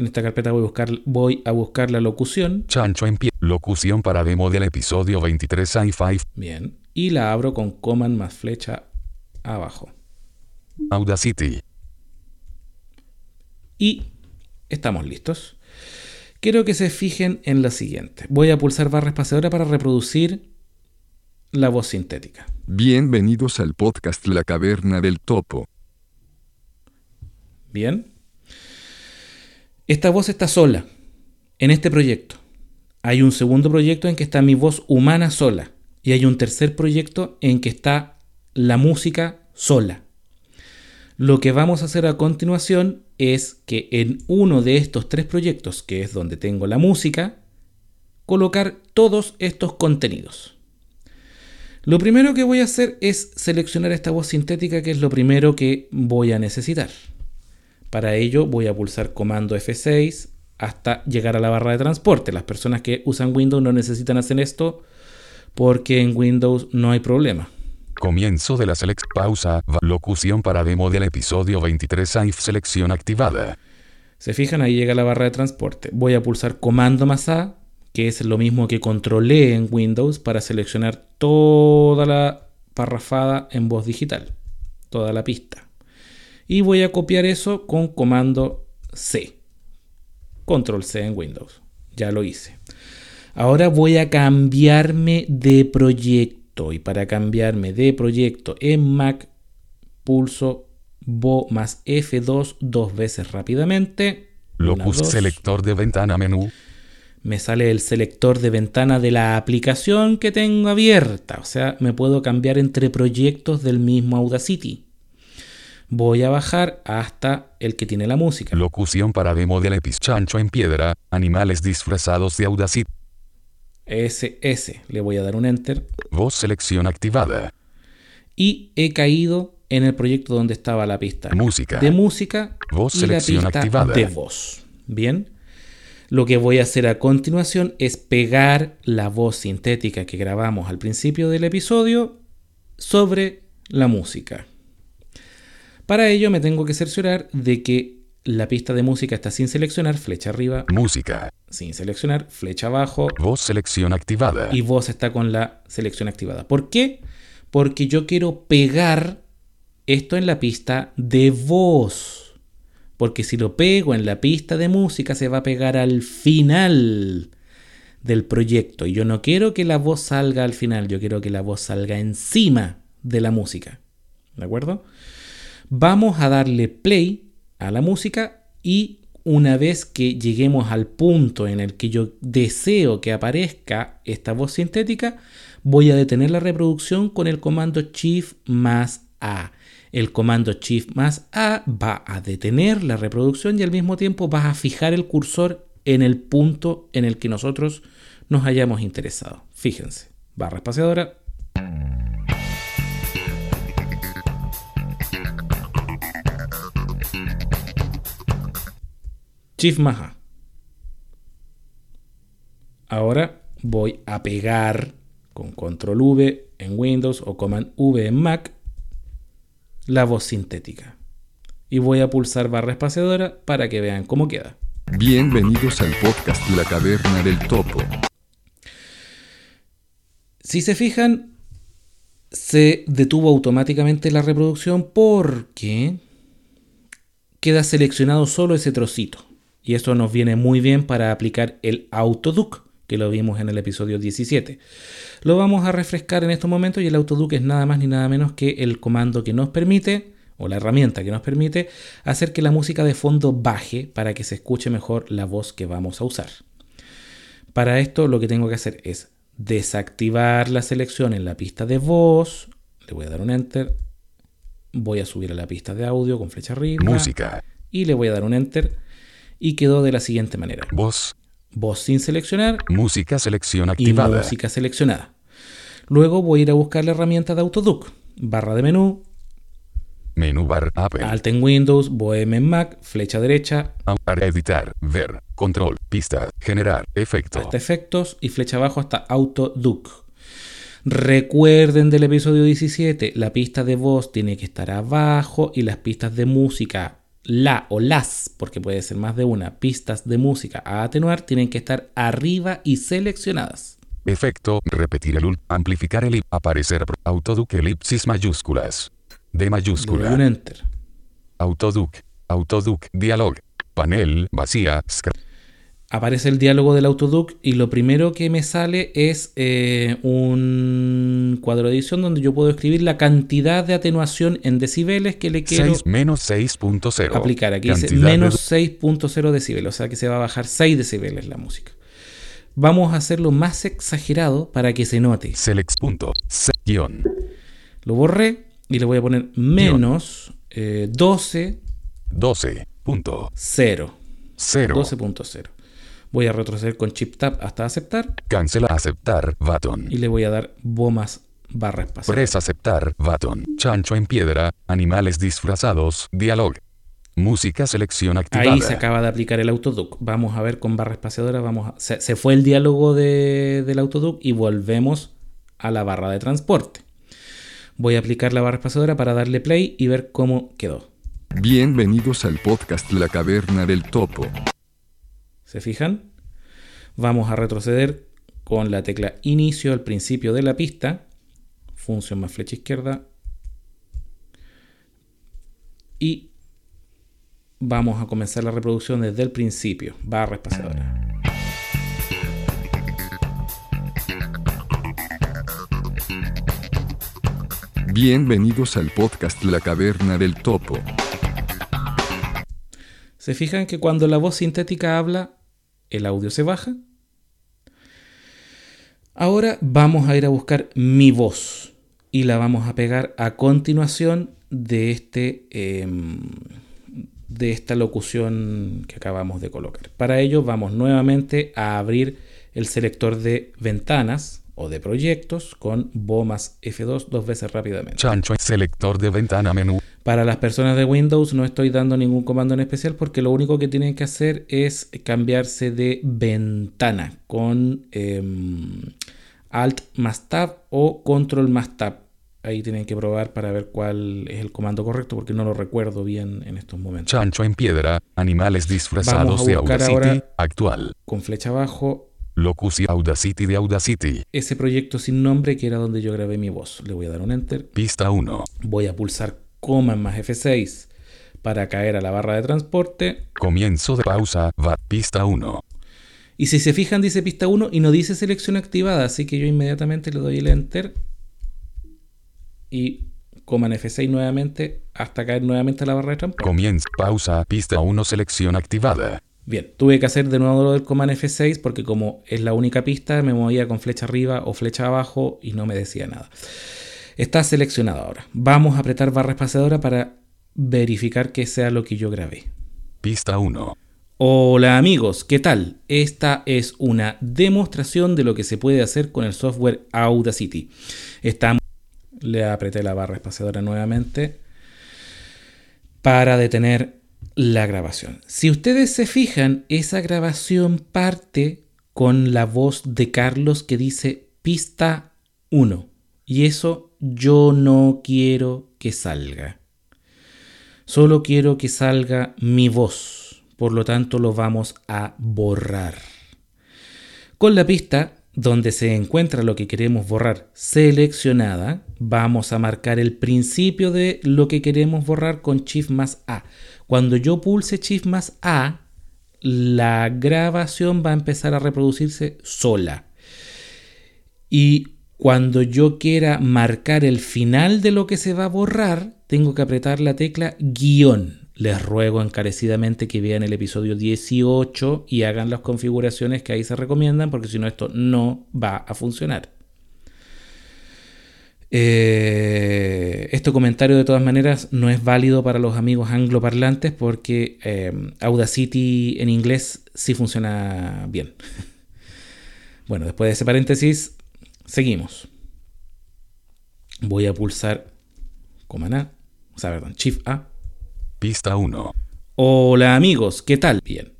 B: En esta carpeta voy a buscar, voy a buscar la locución.
A: Chancho en pie. Locución para demo del episodio 23 i5.
B: Bien. Y la abro con command más flecha abajo.
A: Audacity.
B: Y estamos listos. Quiero que se fijen en lo siguiente. Voy a pulsar barra espaciadora para reproducir la voz sintética.
C: Bienvenidos al podcast La Caverna del Topo.
B: Bien. Esta voz está sola en este proyecto. Hay un segundo proyecto en que está mi voz humana sola. Y hay un tercer proyecto en que está la música sola. Lo que vamos a hacer a continuación es que en uno de estos tres proyectos, que es donde tengo la música, colocar todos estos contenidos. Lo primero que voy a hacer es seleccionar esta voz sintética, que es lo primero que voy a necesitar. Para ello voy a pulsar comando F6 hasta llegar a la barra de transporte. Las personas que usan Windows no necesitan hacer esto porque en Windows no hay problema.
A: Comienzo de la select pausa, locución para demo del episodio 23 AIF selección activada.
B: Se fijan, ahí llega la barra de transporte. Voy a pulsar comando más A, que es lo mismo que controlé en Windows para seleccionar toda la parrafada en voz digital, toda la pista. Y voy a copiar eso con comando C. Control C en Windows. Ya lo hice. Ahora voy a cambiarme de proyecto y para cambiarme de proyecto en Mac pulso Bo más F2 dos veces rápidamente.
A: Locus selector de ventana menú.
B: Me sale el selector de ventana de la aplicación que tengo abierta. O sea, me puedo cambiar entre proyectos del mismo Audacity. Voy a bajar hasta el que tiene la música.
A: Locución para demo del Chancho en piedra, animales disfrazados de Audacity.
B: SS. Le voy a dar un enter.
A: Voz selección activada.
B: Y he caído en el proyecto donde estaba la pista.
A: Música.
B: De música.
A: Voz selección activada.
B: De voz. Bien. Lo que voy a hacer a continuación es pegar la voz sintética que grabamos al principio del episodio sobre la música. Para ello me tengo que cerciorar de que la pista de música está sin seleccionar, flecha arriba.
A: Música.
B: Sin seleccionar, flecha abajo.
A: Voz selección activada.
B: Y voz está con la selección activada. ¿Por qué? Porque yo quiero pegar esto en la pista de voz. Porque si lo pego en la pista de música se va a pegar al final del proyecto. Y yo no quiero que la voz salga al final, yo quiero que la voz salga encima de la música. ¿De acuerdo? Vamos a darle play a la música y una vez que lleguemos al punto en el que yo deseo que aparezca esta voz sintética, voy a detener la reproducción con el comando Shift más A. El comando Shift más A va a detener la reproducción y al mismo tiempo va a fijar el cursor en el punto en el que nosotros nos hayamos interesado. Fíjense, barra espaciadora, Shift más Ahora voy a pegar con Control V en Windows o Command V en Mac la voz sintética. Y voy a pulsar barra espaciadora para que vean cómo queda.
C: Bienvenidos al podcast La Caverna del Topo.
B: Si se fijan, se detuvo automáticamente la reproducción porque queda seleccionado solo ese trocito. Y esto nos viene muy bien para aplicar el autoduc, que lo vimos en el episodio 17. Lo vamos a refrescar en estos momentos y el autoduc es nada más ni nada menos que el comando que nos permite, o la herramienta que nos permite, hacer que la música de fondo baje para que se escuche mejor la voz que vamos a usar. Para esto lo que tengo que hacer es desactivar la selección en la pista de voz, le voy a dar un enter, voy a subir a la pista de audio con flecha arriba,
A: música,
B: y le voy a dar un enter y quedó de la siguiente manera.
A: Voz.
B: Voz sin seleccionar.
A: Música selección activada.
B: Y música seleccionada. Luego voy a ir a buscar la herramienta de Autoduc. Barra de menú.
A: Menú bar Apple.
B: Alt en Windows, Bohem en Mac, flecha derecha.
A: Para editar, ver, control, pista, generar, efecto.
B: Hasta efectos y flecha abajo hasta Autoduc. Recuerden del episodio 17, la pista de voz tiene que estar abajo y las pistas de música la o las, porque puede ser más de una, pistas de música a atenuar tienen que estar arriba y seleccionadas.
A: Efecto, repetir el ult, amplificar el aparecer, autoduc elipsis mayúsculas. De mayúscula.
B: un enter.
A: Autoduc, autoduc, dialog, panel, vacía,
B: aparece el diálogo del Autoduc y lo primero que me sale es eh, un cuadro de edición donde yo puedo escribir la cantidad de atenuación en decibeles que le quiero
A: 6 menos 6.0.
B: aplicar. Aquí dice
A: Cantidad de-
B: menos 6.0 decibeles, o sea que se va a bajar 6 decibeles la música. Vamos a hacerlo más exagerado para que se note.
A: Select guion.
B: Lo borré y le voy a poner menos eh, 12.0.
A: 12. Punto. 0.
B: 12.0. Voy a retroceder con Chip Tab hasta aceptar
A: Cancela aceptar. Button.
B: y le voy a dar bomas barra espacial.
A: Press aceptar. Button. Chancho en piedra. Animales disfrazados. Dialog. Música selección activada.
B: Ahí se acaba de aplicar el autoduc. Vamos a ver con barra espaciadora. Vamos a- se, se fue el diálogo de- del autoduc y volvemos a la barra de transporte. Voy a aplicar la barra espaciadora para darle play y ver cómo quedó.
C: Bienvenidos al podcast La Caverna del Topo.
B: ¿Se fijan? Vamos a retroceder con la tecla inicio al principio de la pista. Función más flecha izquierda. Y vamos a comenzar la reproducción desde el principio. Barra espaciadora.
C: Bienvenidos al podcast La Caverna del Topo.
B: ¿Se fijan que cuando la voz sintética habla, el audio se baja? Ahora vamos a ir a buscar mi voz y la vamos a pegar a continuación de, este, em, de esta locución que acabamos de colocar. Para ello vamos nuevamente a abrir el selector de ventanas o de proyectos con Bo más F2 dos veces rápidamente.
A: Chancho selector de ventana menú.
B: Para las personas de Windows no estoy dando ningún comando en especial porque lo único que tienen que hacer es cambiarse de ventana con em, Alt más Tab o Control más Tab. Ahí tienen que probar para ver cuál es el comando correcto porque no lo recuerdo bien en estos momentos.
A: Chancho en piedra. Animales disfrazados
B: Vamos a
A: de Audacity.
B: ahora-
A: Actual.
B: Con flecha abajo,
A: Locuci Audacity de Audacity.
B: ese proyecto sin nombre que era donde yo grabé mi voz. Le voy a dar un Enter.
A: Pista 1.
B: Voy a pulsar coma más F6 para caer a la barra de transporte.
A: Comienzo de pausa. Va. Pista 1.
B: Y si se fijan, dice pista 1 y no dice selección activada, así que yo inmediatamente le doy el enter y coman F6 nuevamente hasta caer nuevamente a la barra de transporte.
A: Comienza. Pausa. Pista 1. Selección activada.
B: Bien, tuve que hacer de nuevo lo del command F6 porque como es la única pista me movía con flecha arriba o flecha abajo y no me decía nada. Está seleccionado ahora. Vamos a apretar barra espaciadora para verificar que sea lo que yo grabé.
A: Pista 1.
B: Hola amigos, ¿qué tal? Esta es una demostración de lo que se puede hacer con el software Audacity. Estamos... Le apreté la barra espaciadora nuevamente para detener la grabación. Si ustedes se fijan, esa grabación parte con la voz de Carlos que dice pista 1. Y eso yo no quiero que salga. Solo quiero que salga mi voz. Por lo tanto, lo vamos a borrar. Con la pista donde se encuentra lo que queremos borrar seleccionada, vamos a marcar el principio de lo que queremos borrar con Shift más A. Cuando yo pulse Shift más A, la grabación va a empezar a reproducirse sola. Y cuando yo quiera marcar el final de lo que se va a borrar, tengo que apretar la tecla guion. Les ruego encarecidamente que vean el episodio 18 y hagan las configuraciones que ahí se recomiendan, porque si no esto no va a funcionar. Eh, este comentario de todas maneras no es válido para los amigos angloparlantes porque eh, Audacity en inglés sí funciona bien. [LAUGHS] Bueno, después de ese paréntesis, seguimos. Voy a pulsar Command A, o sea, perdón, Shift A.
A: Pista 1.
B: Hola amigos, ¿qué tal? Bien.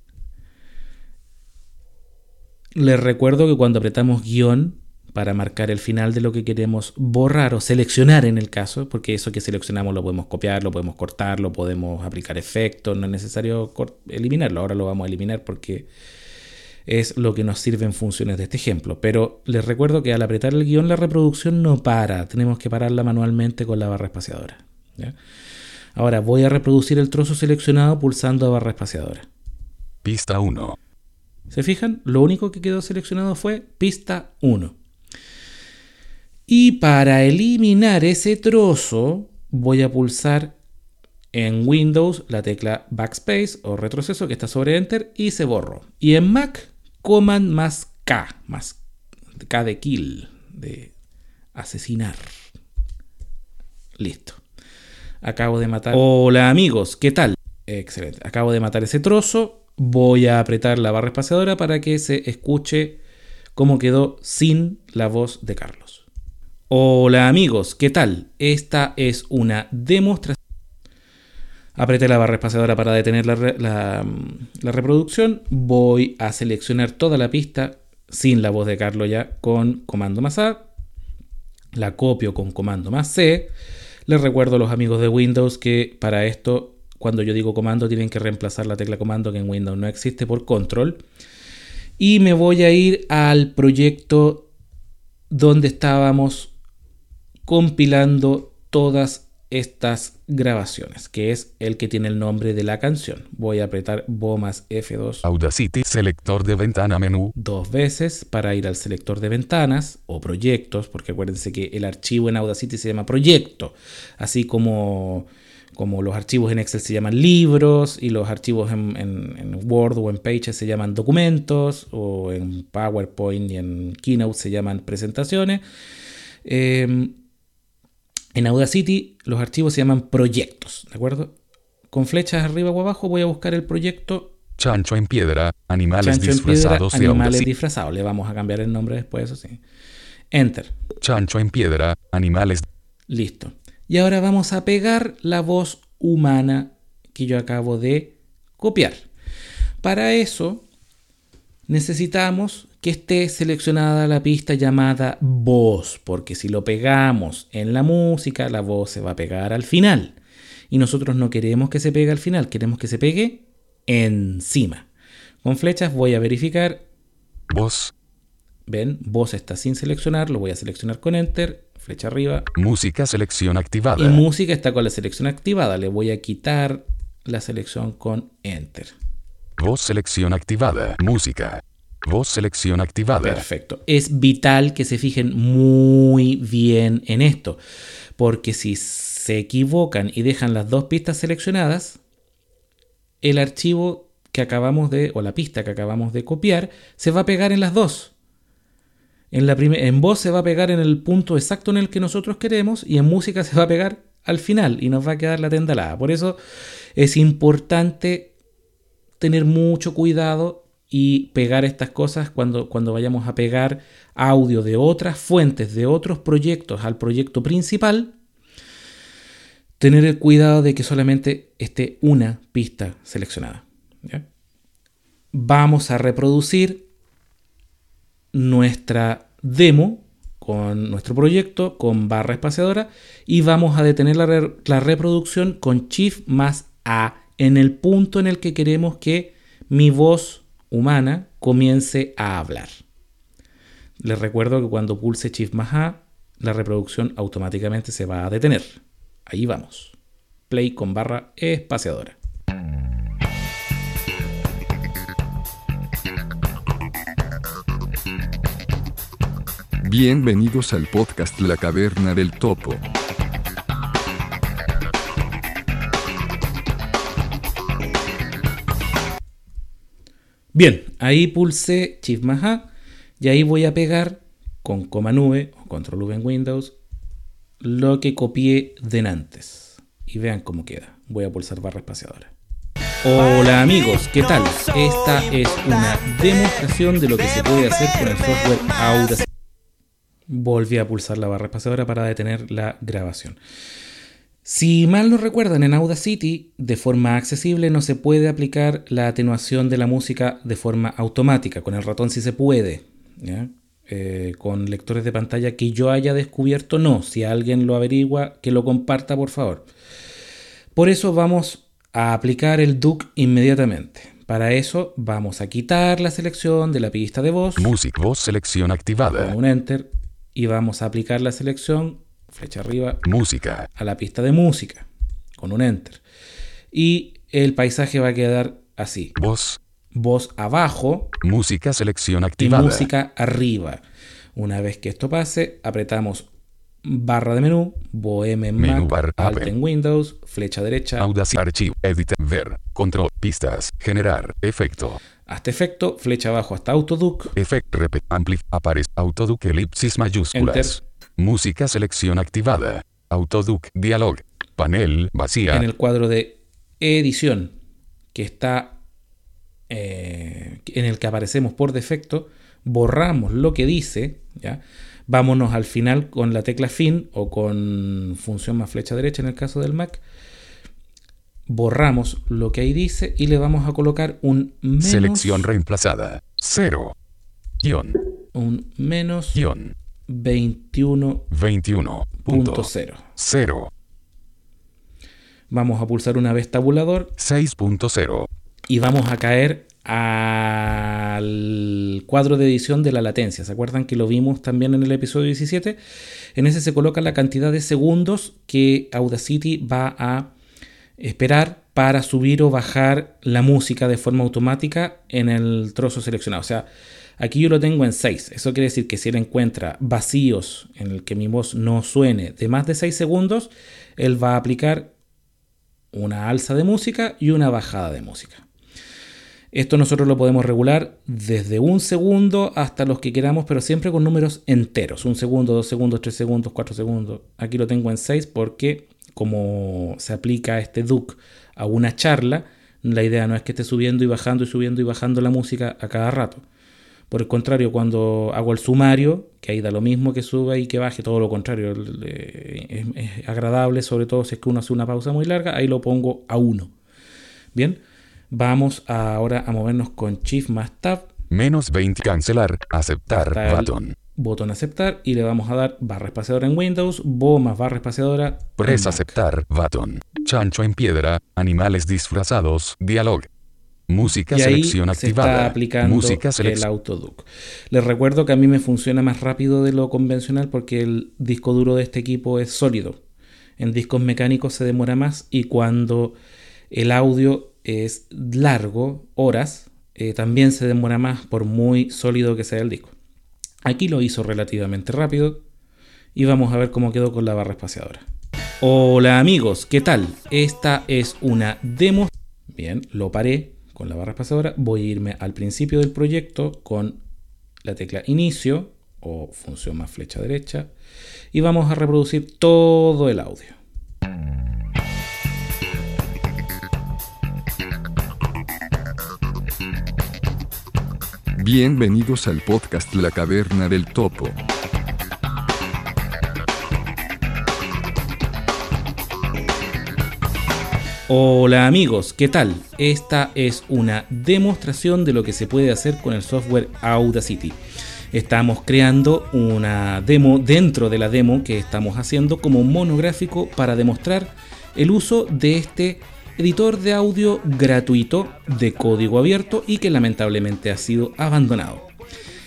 B: Les recuerdo que cuando apretamos guion para marcar el final de lo que queremos borrar o seleccionar en el caso, porque eso que seleccionamos lo podemos copiar, lo podemos cortar, lo podemos aplicar efectos, no es necesario eliminarlo, ahora lo vamos a eliminar porque es lo que nos sirve en funciones de este ejemplo. Pero les recuerdo que al apretar el guion la reproducción no para, tenemos que pararla manualmente con la barra espaciadora. ¿ya? Ahora voy a reproducir el trozo seleccionado pulsando barra espaciadora.
A: Pista 1.
B: ¿Se fijan? Lo único que quedó seleccionado fue pista 1. Y para eliminar ese trozo, voy a pulsar en Windows la tecla Backspace o retroceso que está sobre Enter y se borró. Y en Mac, Command más K, más K de kill, de asesinar. Listo. Acabo de matar. Hola amigos, ¿qué tal? Excelente. Acabo de matar ese trozo voy a apretar la barra espaciadora para que se escuche cómo quedó sin la voz de Carlos. Hola amigos, ¿qué tal? Esta es una demostración. Apreté la barra espaciadora para detener la, reproducción. Voy a seleccionar toda la pista sin la voz de Carlos ya con comando más A. La copio con comando más C. Les recuerdo a los amigos de Windows que para esto cuando yo digo comando tienen que reemplazar la tecla comando que en Windows no existe por control. Y me voy a ir al proyecto donde estábamos compilando todas estas grabaciones, que es el que tiene el nombre de la canción. Voy a apretar Bo más F2.
A: Audacity, selector de ventana menú.
B: Dos veces para ir al selector de ventanas o proyectos, porque acuérdense que el archivo en Audacity se llama proyecto, así como como los archivos en Excel se llaman libros y los archivos en, Word o en Pages se llaman documentos o en PowerPoint y en Keynote se llaman presentaciones. Em, en Audacity los archivos se llaman proyectos, ¿de acuerdo? Con flechas arriba o abajo voy a buscar el proyecto
A: Chancho en piedra, animales disfrazados
B: Animales disfrazados. Le vamos a cambiar el nombre después, eso sí. Enter.
A: Chancho en piedra, animales.
B: Listo. Y ahora vamos a pegar la voz humana que yo acabo de copiar. Para eso necesitamos que esté seleccionada la pista llamada voz, porque si lo pegamos en la música, la voz se va a pegar al final. Y nosotros no queremos que se pegue al final, queremos que se pegue encima. Con flechas voy a verificar.
A: Voz.
B: Ven, voz está sin seleccionar, lo voy a seleccionar con Enter flecha arriba.
A: Música selección activada.
B: Y música está con la selección activada. Le voy a quitar la selección con Enter.
A: Voz selección activada. Música. Voz selección activada.
B: Perfecto. Es vital que se fijen muy bien en esto. Porque si se equivocan y dejan las dos pistas seleccionadas, el archivo que acabamos de, o la pista que acabamos de copiar, se va a pegar en las dos. En, la en voz se va a pegar en el punto exacto en el que nosotros queremos y en música [LAUGHS] se va a pegar al final y nos va a quedar la tendalada. Por eso es importante tener mucho cuidado y pegar estas cosas cuando, cuando vayamos a pegar audio de otras fuentes, de otros proyectos al proyecto principal. Tener el cuidado de que solamente esté una pista seleccionada. Vamos a reproducir nuestra demo con nuestro proyecto con barra espaciadora y vamos a detener la, reproducción con Shift más A en el punto en el que queremos que mi voz humana comience a hablar. Les recuerdo que cuando pulse Shift más A, la reproducción automáticamente se va a detener. Ahí vamos. Play con barra espaciadora.
C: Bienvenidos al podcast La Caverna del Topo.
B: Bien, ahí pulsé Shift más A y ahí voy a pegar con coma nube o control V en Windows lo que copié de antes. Y vean cómo queda. Voy a pulsar barra espaciadora. Hola amigos, ¿qué tal? Esta es una demostración de lo que se puede hacer con el software Audacity. Volví a pulsar la barra espaciadora para detener la grabación. Si mal no recuerdan, en Audacity, de forma accesible, no se puede aplicar la atenuación de la música de forma automática. Con el ratón sí se puede. Eh, con lectores de pantalla que yo haya descubierto, no. Si alguien lo averigua, que lo comparta, por favor. Por eso vamos a aplicar el DUC inmediatamente. Para eso vamos a quitar la selección de la pista de voz.
A: Music voz selección activada.
B: Un enter y vamos a aplicar la selección, flecha arriba,
A: música,
B: a la pista de música, con un enter. Y el paisaje va a quedar así.
A: Voz.
B: voz abajo
A: Música selección
B: y
A: activada.
B: música arriba. Una vez que esto pase, apretamos barra de menú, Bohem en
A: Menú
B: Mac,
A: bar,
B: Alt
A: App.
B: en Windows, flecha derecha,
A: Audacity archivo. Edit. Ver. Control. Pistas. Generar. Efecto.
B: hasta efecto, flecha abajo hasta Autoduc,
A: Effect Repeat Amplif. Aparece. Autoduc elipsis mayúsculas. Música selección activada. Autoduc. Dialog. Panel. Vacía.
B: en el cuadro de edición que está eh, en el que aparecemos por defecto, borramos lo que dice, ¿ya? Vámonos al final con la tecla fin o con función más flecha derecha en el caso del Mac. Borramos lo que ahí dice y le vamos a colocar un menos,
A: Selección reemplazada. 0. Guión.
B: un menos
A: Guión.
B: 21.0.
A: 21. Punto. 0.
B: Vamos a pulsar una vez tabulador
A: 6.0.
B: y vamos a caer al cuadro de edición de la latencia. ¿Se acuerdan que lo vimos también en el episodio 17? En ese se coloca la cantidad de segundos que Audacity va a esperar para subir o bajar la música de forma automática en el trozo seleccionado. O sea, aquí yo lo tengo en 6. Eso quiere decir que si él encuentra vacíos en el que mi voz no suene de más de 6 segundos, él va a aplicar una alza de música y una bajada de música. Esto nosotros lo podemos regular desde un segundo hasta los que queramos, pero siempre con números enteros. Un segundo, dos segundos, tres segundos, cuatro segundos. Aquí lo tengo en seis porque como se aplica este DUC a una charla, la idea no es que esté subiendo y bajando y subiendo y bajando la música a cada rato. Por el contrario, cuando hago el sumario, que ahí da lo mismo que suba y que baje, todo lo contrario, es, es agradable, sobre todo si es que uno hace una pausa muy larga, ahí lo pongo a 1. Bien, vamos ahora a movernos con Shift más Tab,
A: Menos 20. Cancelar. Aceptar. Botón.
B: botón aceptar y le vamos a dar barra espaciadora en Windows, Bo más barra espaciadora.
A: Press aceptar. Botón. Chancho en piedra. Animales disfrazados. Dialog. Música
B: Y ahí
A: selección
B: se está
A: activada.
B: aplicando
A: Música
B: el autoduc. Les recuerdo que a mí me funciona más rápido de lo convencional porque el disco duro de este equipo es sólido. En discos mecánicos se demora más y cuando el audio es largo, horas, eh, también se demora más por muy sólido que sea el disco. Aquí lo hizo relativamente rápido y vamos a ver cómo quedó con la barra espaciadora. Hola amigos, ¿qué tal? Esta es una demo. Bien, lo paré con la barra espaciadora. Voy a irme al principio del proyecto con la tecla inicio o función más flecha derecha y vamos a reproducir todo el audio.
C: Bienvenidos al podcast La Caverna del Topo.
B: Hola amigos, ¿qué tal? Esta es una demostración de lo que se puede hacer con el software Audacity. Estamos creando una demo dentro de la demo que estamos haciendo como monográfico para demostrar el uso de este editor de audio gratuito de código abierto y que lamentablemente ha sido abandonado.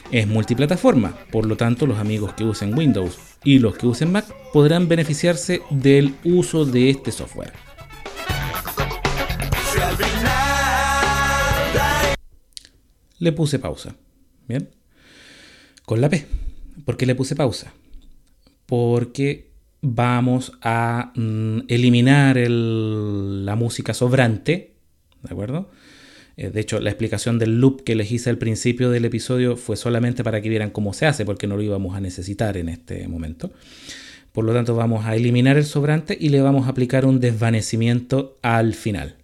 B: Es multiplataforma, por lo tanto los amigos que usen Windows y los que usen Mac podrán beneficiarse del uso de este software. Le puse pausa. Bien. Con la P. ¿Por qué le puse pausa? Porque vamos a mm, eliminar el- la música sobrante. ¿De acuerdo? Eh, de hecho, la explicación del loop que les hice al principio del episodio fue solamente para que vieran cómo se hace, porque no lo íbamos a necesitar en este momento. Por lo tanto, vamos a eliminar el sobrante y le vamos a aplicar un desvanecimiento al final.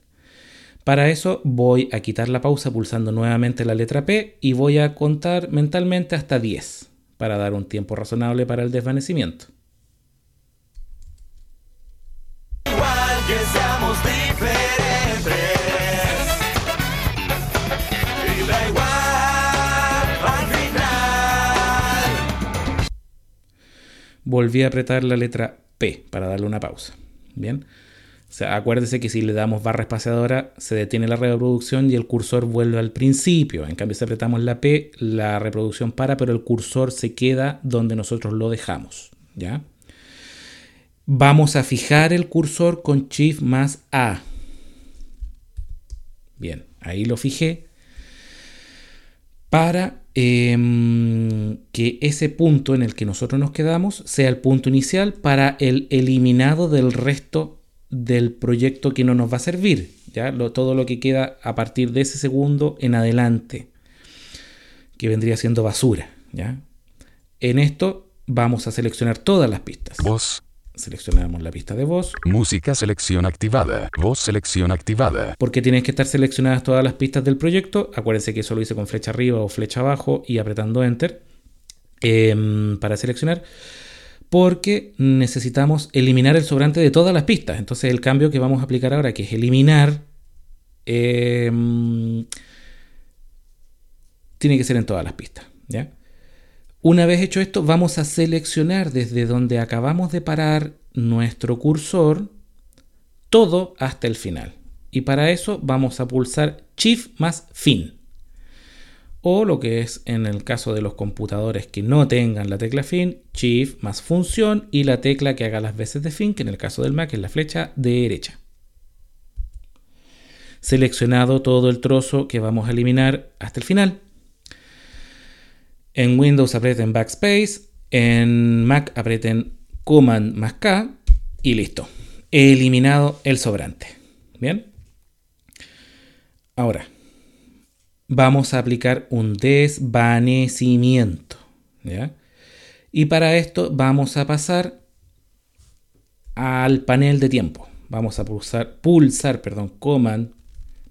B: Para eso voy a quitar la pausa pulsando nuevamente la letra P y voy a contar mentalmente hasta 10 para dar un tiempo razonable para el desvanecimiento.
D: igual que seamos diferentes. Y da igual al final.
B: Volví a apretar la letra P para darle una pausa. Bien. O acuérdese que si le damos barra espaciadora se detiene la reproducción y el cursor vuelve al principio. En cambio, si apretamos la P, la reproducción para, pero el cursor se queda donde nosotros lo dejamos. ¿Ya? Vamos a fijar el cursor con Shift más A. Bien, ahí lo fijé. para em, que ese punto en el que nosotros nos quedamos sea el punto inicial para el eliminado del resto del proyecto que no nos va a servir. ¿ya? Lo- todo lo que queda a partir de ese segundo en adelante, que vendría siendo basura. ¿ya? En esto vamos a seleccionar todas las pistas.
A: Voz.
B: Seleccionamos la pista de voz,
A: Música selección activada. Voz selección activada.
B: porque tienen que estar seleccionadas todas las pistas del proyecto. Acuérdense que eso lo hice con flecha arriba o flecha abajo y apretando Enter em, para seleccionar. Porque necesitamos eliminar el sobrante de todas las pistas. Entonces el cambio que vamos a aplicar ahora, que es eliminar, em, tiene que ser en todas las pistas. ¿ya? Una vez hecho esto, vamos a seleccionar desde donde acabamos de parar nuestro cursor todo hasta el final. Y para eso vamos a pulsar Shift más Fin. O lo que es en el caso de los computadores que no tengan la tecla Fin, Shift más Función y la tecla que haga las veces de Fin, que en el caso del Mac es la flecha derecha. Seleccionado todo el trozo que vamos a eliminar hasta el final. En Windows aprieten Backspace, en Mac aprieten Command más K y listo. He eliminado el sobrante. Bien. Ahora, vamos a aplicar un desvanecimiento. Y para esto vamos a pasar al panel de tiempo. Vamos a pulsar, pulsar perdón, Command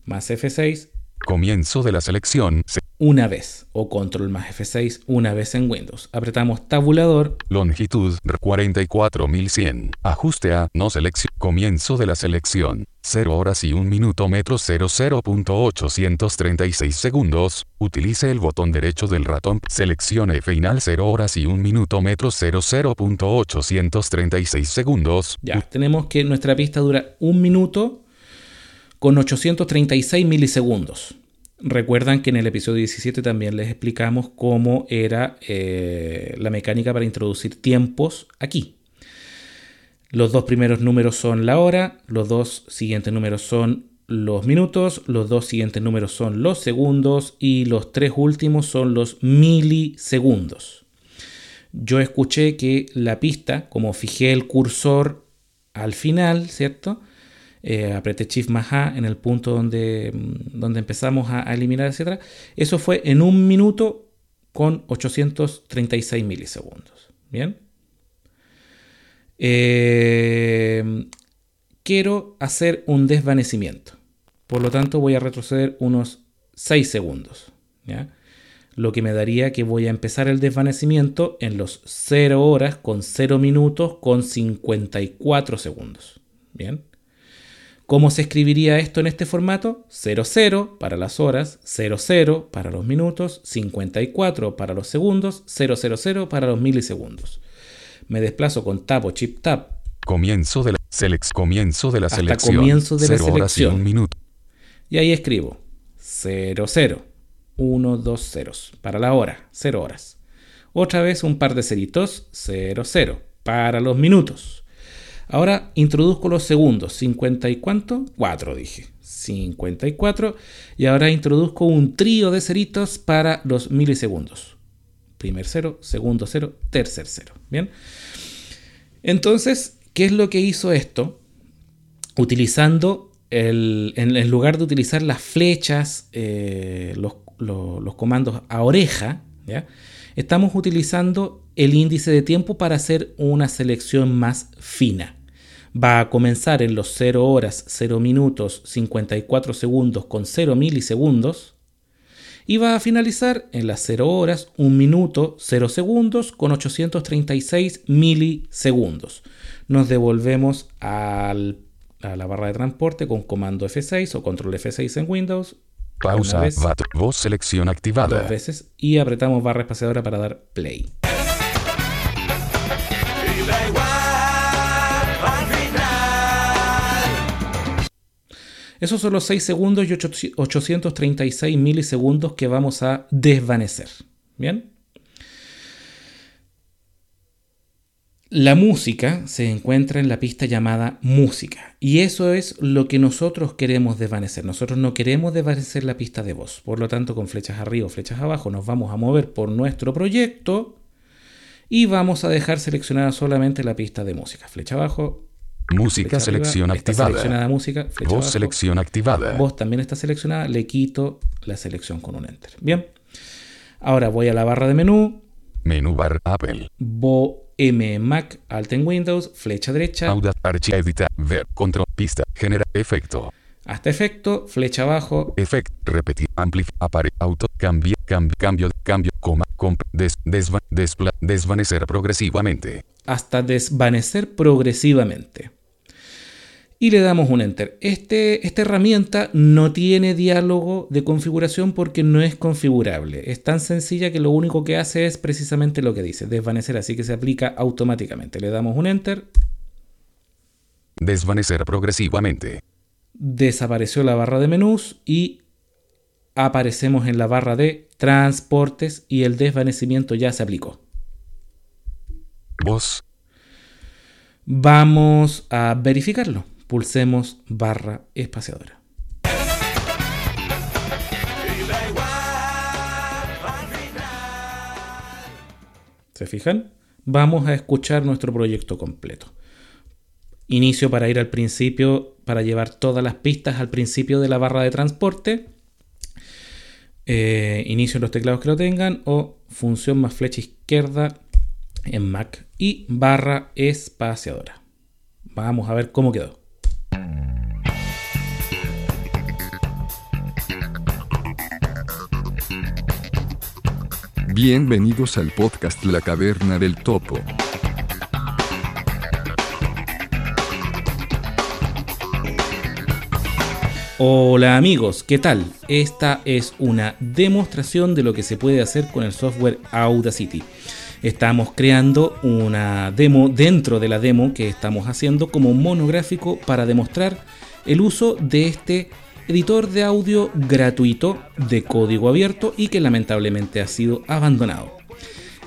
B: más F6
A: Comienzo de la selección. Se-
B: una vez o Control más F6 una vez en Windows. Apretamos tabulador
A: longitud 44100. Ajuste a no selección. Comienzo de la selección. 0 horas y 1 minuto metros 00.836 segundos. Utilice el botón derecho del ratón. Seleccione final 0 horas y 1 minuto metros 00.836 segundos.
B: Ya, tenemos que nuestra pista dura un minuto con 836 milisegundos. Recuerdan que en el episodio 17 también les explicamos cómo era eh, la mecánica para introducir tiempos aquí. Los dos primeros números son la hora, los dos siguientes números son los minutos, los dos siguientes números son los segundos y los tres últimos son los milisegundos. Yo escuché que la pista, como fijé el cursor al final, ¿cierto? Eh, apreté Shift más A en el punto donde, mm, donde empezamos a, eliminar, etc. Eso fue en un minuto con 836 milisegundos. Bien. Eh, quiero hacer un desvanecimiento. Por lo tanto, voy a retroceder unos 6 segundos. ¿ya? Lo que me daría que voy a empezar el desvanecimiento en los 0 horas con 0 minutos con 54 segundos. Bien. ¿Cómo se escribiría esto en este formato? 00 para las horas, 00 para los minutos, 54 para los segundos, 000 para los milisegundos. Me desplazo con Tab o Chip Tab
A: Comienzo de la selec- comienzo de la
B: Hasta
A: selección.
B: comienzo de la
A: 0 horas y
B: selección.
A: 1 minuto.
B: y ahí escribo 00, 1, 2 ceros para la hora, 0 horas. Otra vez un par de ceritos, 00 para los minutos. Ahora introduzco los segundos, 50 y cuánto? 4 dije. 54 y ahora introduzco un trío de ceritos para los milisegundos. Primer cero, segundo cero, tercer cero. Bien. Entonces, ¿qué es lo que hizo esto? Utilizando el, en, lugar de utilizar las flechas, eh, los, lo- los comandos a oreja, ¿ya? estamos utilizando el índice de tiempo para hacer una selección más fina. Va a comenzar en los 0 horas, 0 minutos, 54 segundos con 0 milisegundos y va a finalizar en las 0 horas, 1 minuto, 0 segundos con 836 milisegundos. Nos devolvemos al- a la barra de transporte con comando F6 o control F6 en Windows.
A: Pausa.
B: vez,
A: VAT. Voz selección activada.
B: dos veces y apretamos barra espaciadora para dar play. Esos son los 6 segundos y 8 836 milisegundos que vamos a desvanecer. ¿Bien? La música se encuentra en la pista llamada música y eso es lo que nosotros queremos desvanecer. Nosotros no queremos desvanecer la pista de voz. Por lo tanto, con flechas arriba o flechas abajo nos vamos a mover por nuestro proyecto y vamos a dejar seleccionada solamente la pista de música. Flecha abajo.
A: Música
B: arriba,
A: selección activada.
B: seleccionada música.
A: Voz
B: abajo.
A: selección activada.
B: Voz también está seleccionada. Le quito la selección con un enter. Bien. Ahora voy a la barra de menú.
A: Menú bar Apple.
B: Bo M Mac, Alt en Windows, flecha derecha,
A: Auda. Archi. Edita. Ver. Control. Pista. Genera. Efecto.
B: hasta efecto, flecha abajo,
A: Efecto. Repetir. Amplif. Apare. Auto. Cambio. Cambio. Cambio. Cambio. Coma. Comp. Des. Desva. Despla. Desvanecer progresivamente.
B: hasta desvanecer progresivamente. Y le damos un enter. Este, esta herramienta no tiene diálogo de configuración porque no es configurable. Es tan sencilla que lo único que hace es precisamente lo que dice, desvanecer, así que se aplica automáticamente. Le damos un enter,
A: Desvanecer progresivamente.
B: desapareció la barra de menús y aparecemos en la barra de transportes y el desvanecimiento ya se aplicó.
A: Voz.
B: Vamos a verificarlo. Pulsemos barra espaciadora. ¿Se fijan? Vamos a escuchar nuestro proyecto completo. Inicio para ir al principio, para llevar todas las pistas al principio de la barra de transporte. Eh, inicio en los teclados que lo tengan o función más flecha izquierda en Mac y barra espaciadora. Vamos a ver cómo quedó.
C: Bienvenidos al podcast La Caverna del Topo.
B: Hola amigos, ¿qué tal? Esta es una demostración de lo que se puede hacer con el software Audacity. Estamos creando una demo dentro de la demo que estamos haciendo como monográfico para demostrar el uso de este editor de audio gratuito de código abierto y que lamentablemente ha sido abandonado.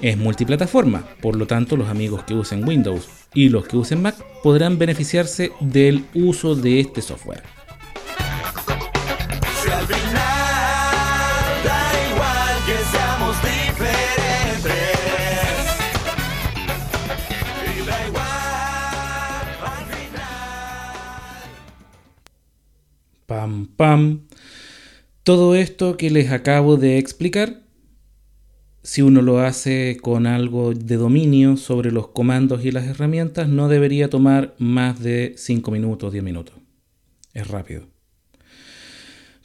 B: Es multiplataforma, por lo tanto los amigos que usen Windows y los que usen Mac podrán beneficiarse del uso de este software. Pam, pam. Todo esto que les acabo de explicar, si uno lo hace con algo de dominio sobre los comandos y las herramientas, no debería tomar más de 5 minutos, 10 minutos. Es rápido.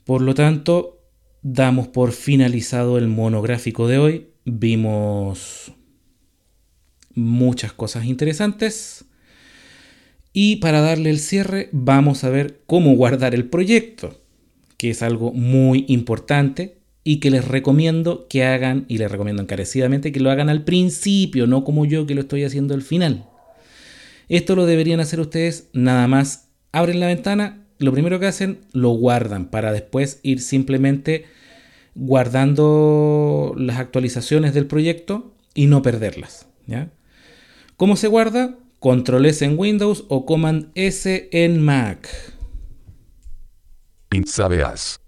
B: Por lo tanto, damos por finalizado el monográfico de hoy. Vimos muchas cosas interesantes. Y para darle el cierre, vamos a ver cómo guardar el proyecto, que es algo muy importante y que les recomiendo que hagan, y les recomiendo encarecidamente que lo hagan al principio, no como yo que lo estoy haciendo al final. Esto lo deberían hacer ustedes nada más. Abren la ventana, lo primero que hacen, lo guardan para después ir simplemente guardando las actualizaciones del proyecto y no perderlas. ¿Cómo se guarda? Control S en Windows o Command S en Mac.
A: Insabeas.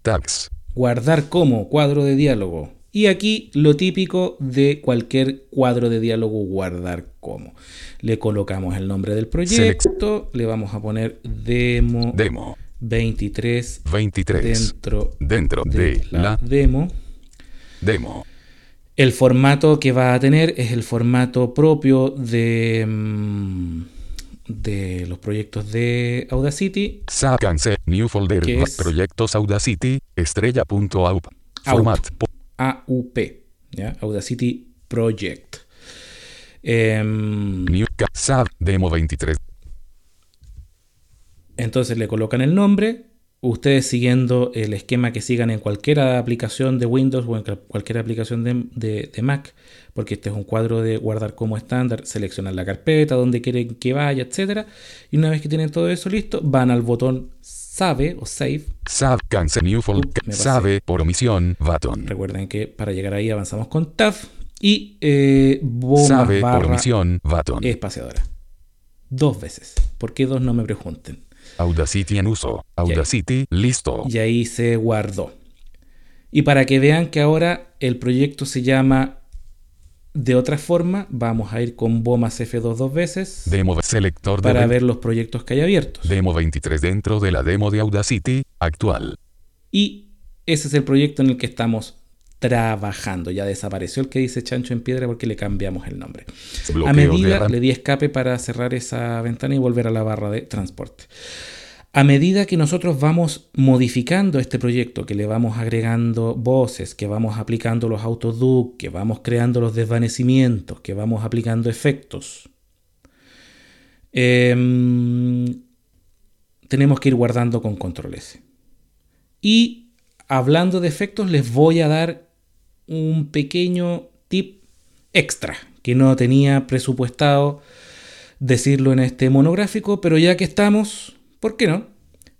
A: Tags.
B: Guardar como cuadro de diálogo. Y aquí lo típico de cualquier cuadro de diálogo, guardar como. Le colocamos el nombre del proyecto, le vamos a poner demo,
A: Demo.
B: 23
A: 23.
B: dentro
A: Dentro
B: de
A: de
B: la
A: la
B: demo.
A: demo.
B: El formato que va a tener es el formato propio de, mm, de los proyectos de Audacity.
A: Sácanse. New folder. Proyectos Audacity. Estrella.aup. Format.
B: AUP, ¿ya? Audacity Project. Em,
A: New. Sab. Demo 23.
B: entonces le colocan el nombre. Ustedes siguiendo el esquema que sigan en cualquier aplicación de Windows o en cualquier aplicación de, de- de Mac, porque este es un cuadro de guardar como estándar, seleccionan la carpeta, donde quieren que vaya, etc. Y una vez que tienen todo eso listo, van al botón Save o Save.
A: Sab. Cancel. New folder. Sabe. Por omisión. Button.
B: Recuerden que para llegar ahí avanzamos con Tab Y eh,
A: Sabe
B: más
A: por
B: barra
A: misión, Baton.
B: espaciadora. Dos veces. ¿Por qué dos no me pregunten?
A: Audacity en uso. Audacity, listo.
B: Y ahí se guardó. Y para que vean que ahora el proyecto se llama de otra forma, vamos a ir con Bo más F2 dos veces
A: Demo selector de
B: para ver los proyectos que hay abiertos.
A: Demo 23 dentro de la demo de Audacity, actual.
B: Y ese es el proyecto en el que estamos trabajando. Ya desapareció el que dice Chancho en Piedra porque le cambiamos el nombre. A
A: Bloqueo
B: medida le di escape para cerrar esa ventana y volver a la barra de transporte. A medida que nosotros vamos modificando este proyecto, que le vamos agregando voces, que vamos aplicando los autoduc, que vamos creando los desvanecimientos, que vamos aplicando efectos, em, tenemos que ir guardando con control S. Y hablando de efectos, les voy a dar un pequeño tip extra que no tenía presupuestado decirlo en este monográfico, pero ya que estamos, ¿por qué no?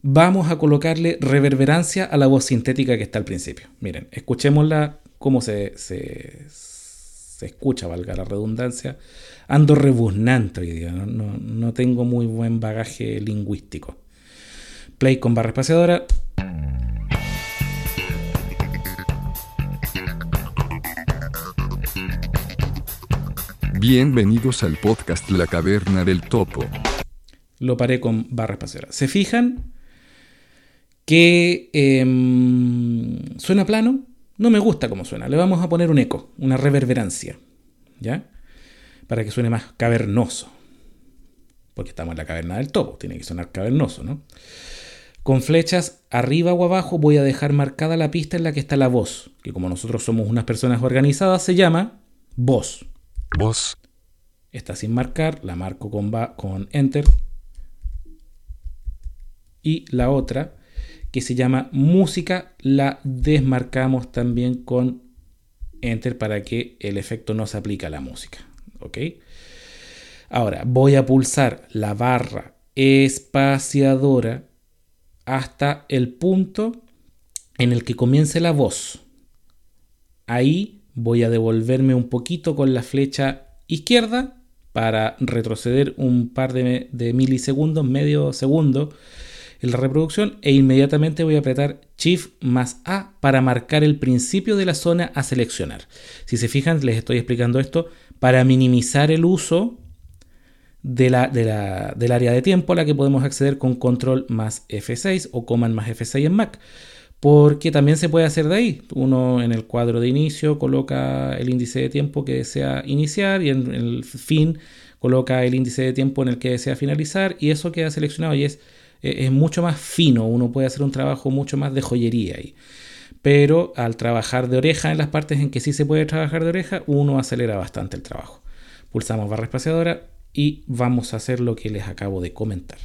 B: Vamos a colocarle reverberancia a la voz sintética que está al principio. Miren, escuchémosla cómo se, se, se escucha, valga la redundancia. Ando rebuznante hoy día, no, no, no tengo muy buen bagaje lingüístico. Play con barra espaciadora.
C: Bienvenidos al podcast La Caverna del Topo.
B: lo paré con barra espaciadora. ¿Se fijan que em, suena plano? No me gusta cómo suena. Le vamos a poner un eco, una reverberancia, ¿ya? Para que suene más cavernoso. Porque estamos en la caverna del topo, tiene que sonar cavernoso, ¿no? Con flechas arriba o abajo voy a dejar marcada la pista en la que está la voz, que como nosotros somos unas personas organizadas se llama voz.
A: Voz.
B: Está sin marcar, la marco con, va- con Enter. Y la otra, que se llama música, la desmarcamos también con Enter para que el efecto no se aplique a la música. ¿Ok? Ahora, voy a pulsar la barra espaciadora hasta el punto en el que comience la voz. Ahí voy a devolverme un poquito con la flecha izquierda para retroceder un par de, milisegundos, medio segundo en la reproducción e inmediatamente voy a apretar Shift más A para marcar el principio de la zona a seleccionar. Si se fijan, les estoy explicando esto para minimizar el uso de la, de la- del área de tiempo a la que podemos acceder con control más F6 o command más F6 en Mac. Porque también se puede hacer de ahí. Uno en el cuadro de inicio coloca el índice de tiempo que desea iniciar y en el fin coloca el índice de tiempo en el que desea finalizar y eso queda seleccionado y es, eh, es mucho más fino. Uno puede hacer un trabajo mucho más de joyería ahí. Pero al trabajar de oreja en las partes en que sí se puede trabajar de oreja, uno acelera bastante el trabajo. Pulsamos barra espaciadora y vamos a hacer lo que les acabo de comentar.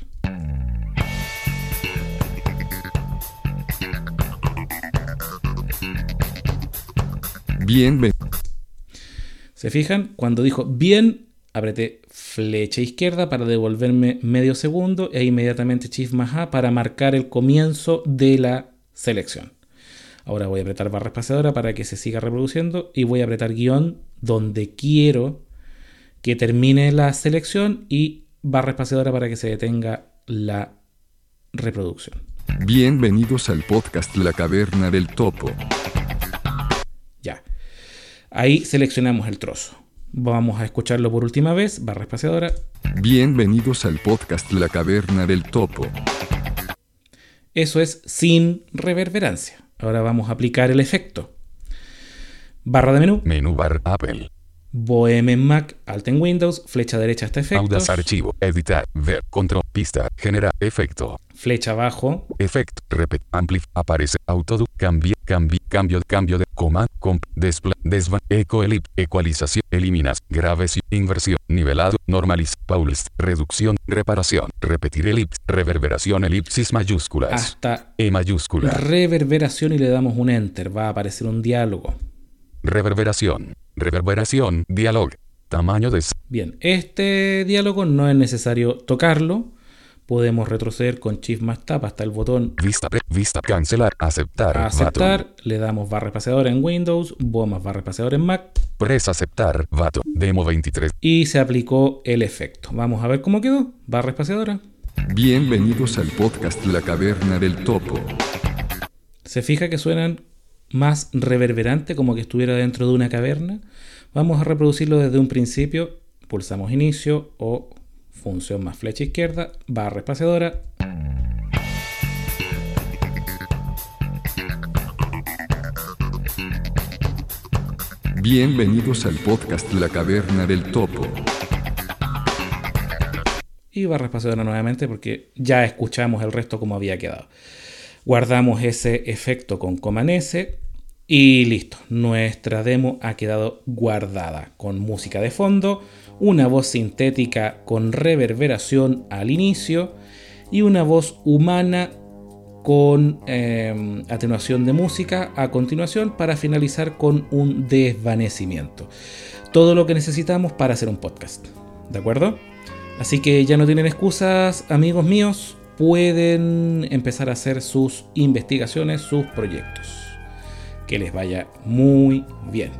C: Bienvenidos.
B: ¿Se fijan? Cuando dijo bien, apreté flecha izquierda para devolverme medio segundo e inmediatamente Shift más A para marcar el comienzo de la selección. Ahora voy a apretar barra espaciadora para que se siga reproduciendo y voy a apretar guion donde quiero que termine la selección y barra espaciadora para que se detenga la reproducción.
C: Bienvenidos al podcast La Caverna del Topo.
B: Ahí seleccionamos el trozo. Vamos a escucharlo por última vez, barra espaciadora.
C: Bienvenidos al podcast La Caverna del Topo.
B: Eso es sin reverberancia. Ahora vamos a aplicar el efecto. Barra de menú,
A: Menú bar Apple.
B: Bohem en Mac, Alt en Windows, flecha derecha hasta efectos,
A: Audaz archivo. Editar. Ver. Control. Pista. Genera. Efecto.
B: Flecha abajo,
A: Efecto. Repet. Amplif. Aparece. Autodo. Cambio. Cambio. Cambio. Cambio de. Coma. Comp. Desplay. Desvan. Eco. Elip. Ecualización. Eliminas. Graves. Inversión. Nivelado. Normaliz. Paulis. Reducción. Reparación. Repetir elips. Reverberación. Elipsis mayúsculas.
B: hasta
A: E mayúscula.
B: reverberación y le damos un enter. Va a aparecer un diálogo.
A: Reverberación. Reverberación. Dialog. Tamaño de.
B: Bien, este diálogo no es necesario tocarlo Podemos retroceder con Shift más Tab hasta el botón
A: Vista, pre- vista, cancelar, aceptar,
B: aceptar. Le damos barra espaciadora en Windows, Bo más barra espaciadora en Mac
A: press aceptar, vato, demo 23,
B: y se aplicó el efecto. Vamos a ver cómo quedó. Barra espaciadora.
C: Bienvenidos al podcast La Caverna del Topo.
B: Se fija que suenan más reverberante como que estuviera dentro de una caverna. Vamos a reproducirlo desde un principio. Pulsamos inicio o función más flecha izquierda, barra espaciadora.
C: Bienvenidos al podcast La Caverna del Topo.
B: y barra espaciadora nuevamente porque ya escuchamos el resto como había quedado. Guardamos ese efecto con Command S y listo. Nuestra demo ha quedado guardada con música de fondo, una voz sintética con reverberación al inicio y una voz humana con eh, atenuación de música a continuación para finalizar con un desvanecimiento. Todo lo que necesitamos para hacer un podcast. ¿De acuerdo? Así que ya no tienen excusas, amigos míos. Pueden empezar a hacer sus investigaciones, sus proyectos. Que les vaya muy bien.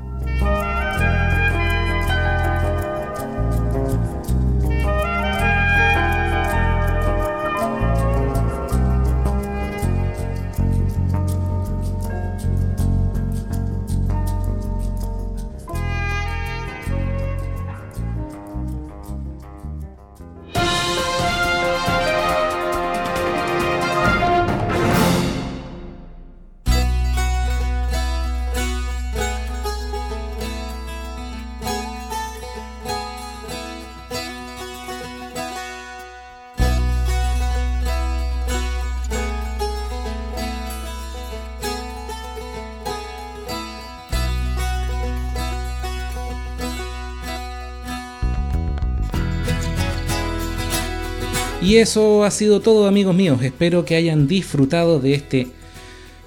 B: Y eso ha sido todo amigos míos. Espero que hayan disfrutado de este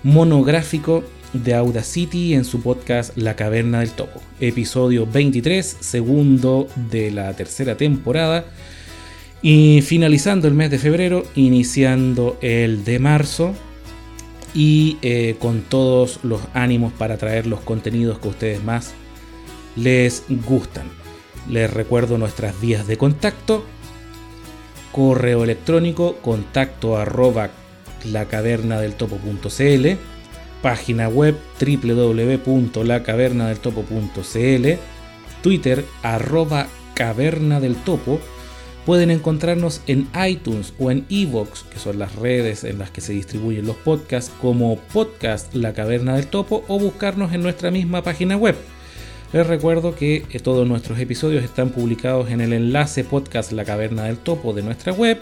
B: monográfico de Audacity en su podcast La Caverna del Topo. Episodio 23, segundo de la tercera temporada. Y finalizando el mes de febrero, iniciando el de marzo. Y eh, con todos los ánimos para traer los contenidos que a ustedes más les gustan. Les recuerdo nuestras vías de contacto correo electrónico contacto arroba lacavernadeltopo.cl página web www.lacavernadeltopo.cl twitter arroba caverna del topo pueden encontrarnos en iTunes o en Evox que son las redes en las que se distribuyen los podcasts como podcast La Caverna del Topo o buscarnos en nuestra misma página web les recuerdo que eh, todos nuestros episodios están publicados en el enlace podcast La Caverna del Topo de nuestra web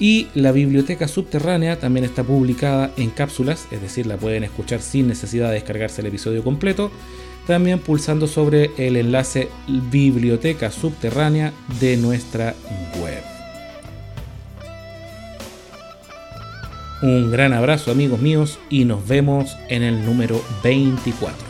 B: y la biblioteca subterránea también está publicada en cápsulas, es decir, la pueden escuchar sin necesidad de descargarse el episodio completo, también pulsando sobre el enlace biblioteca subterránea de nuestra web. Un gran abrazo amigos míos y nos vemos en el número 24.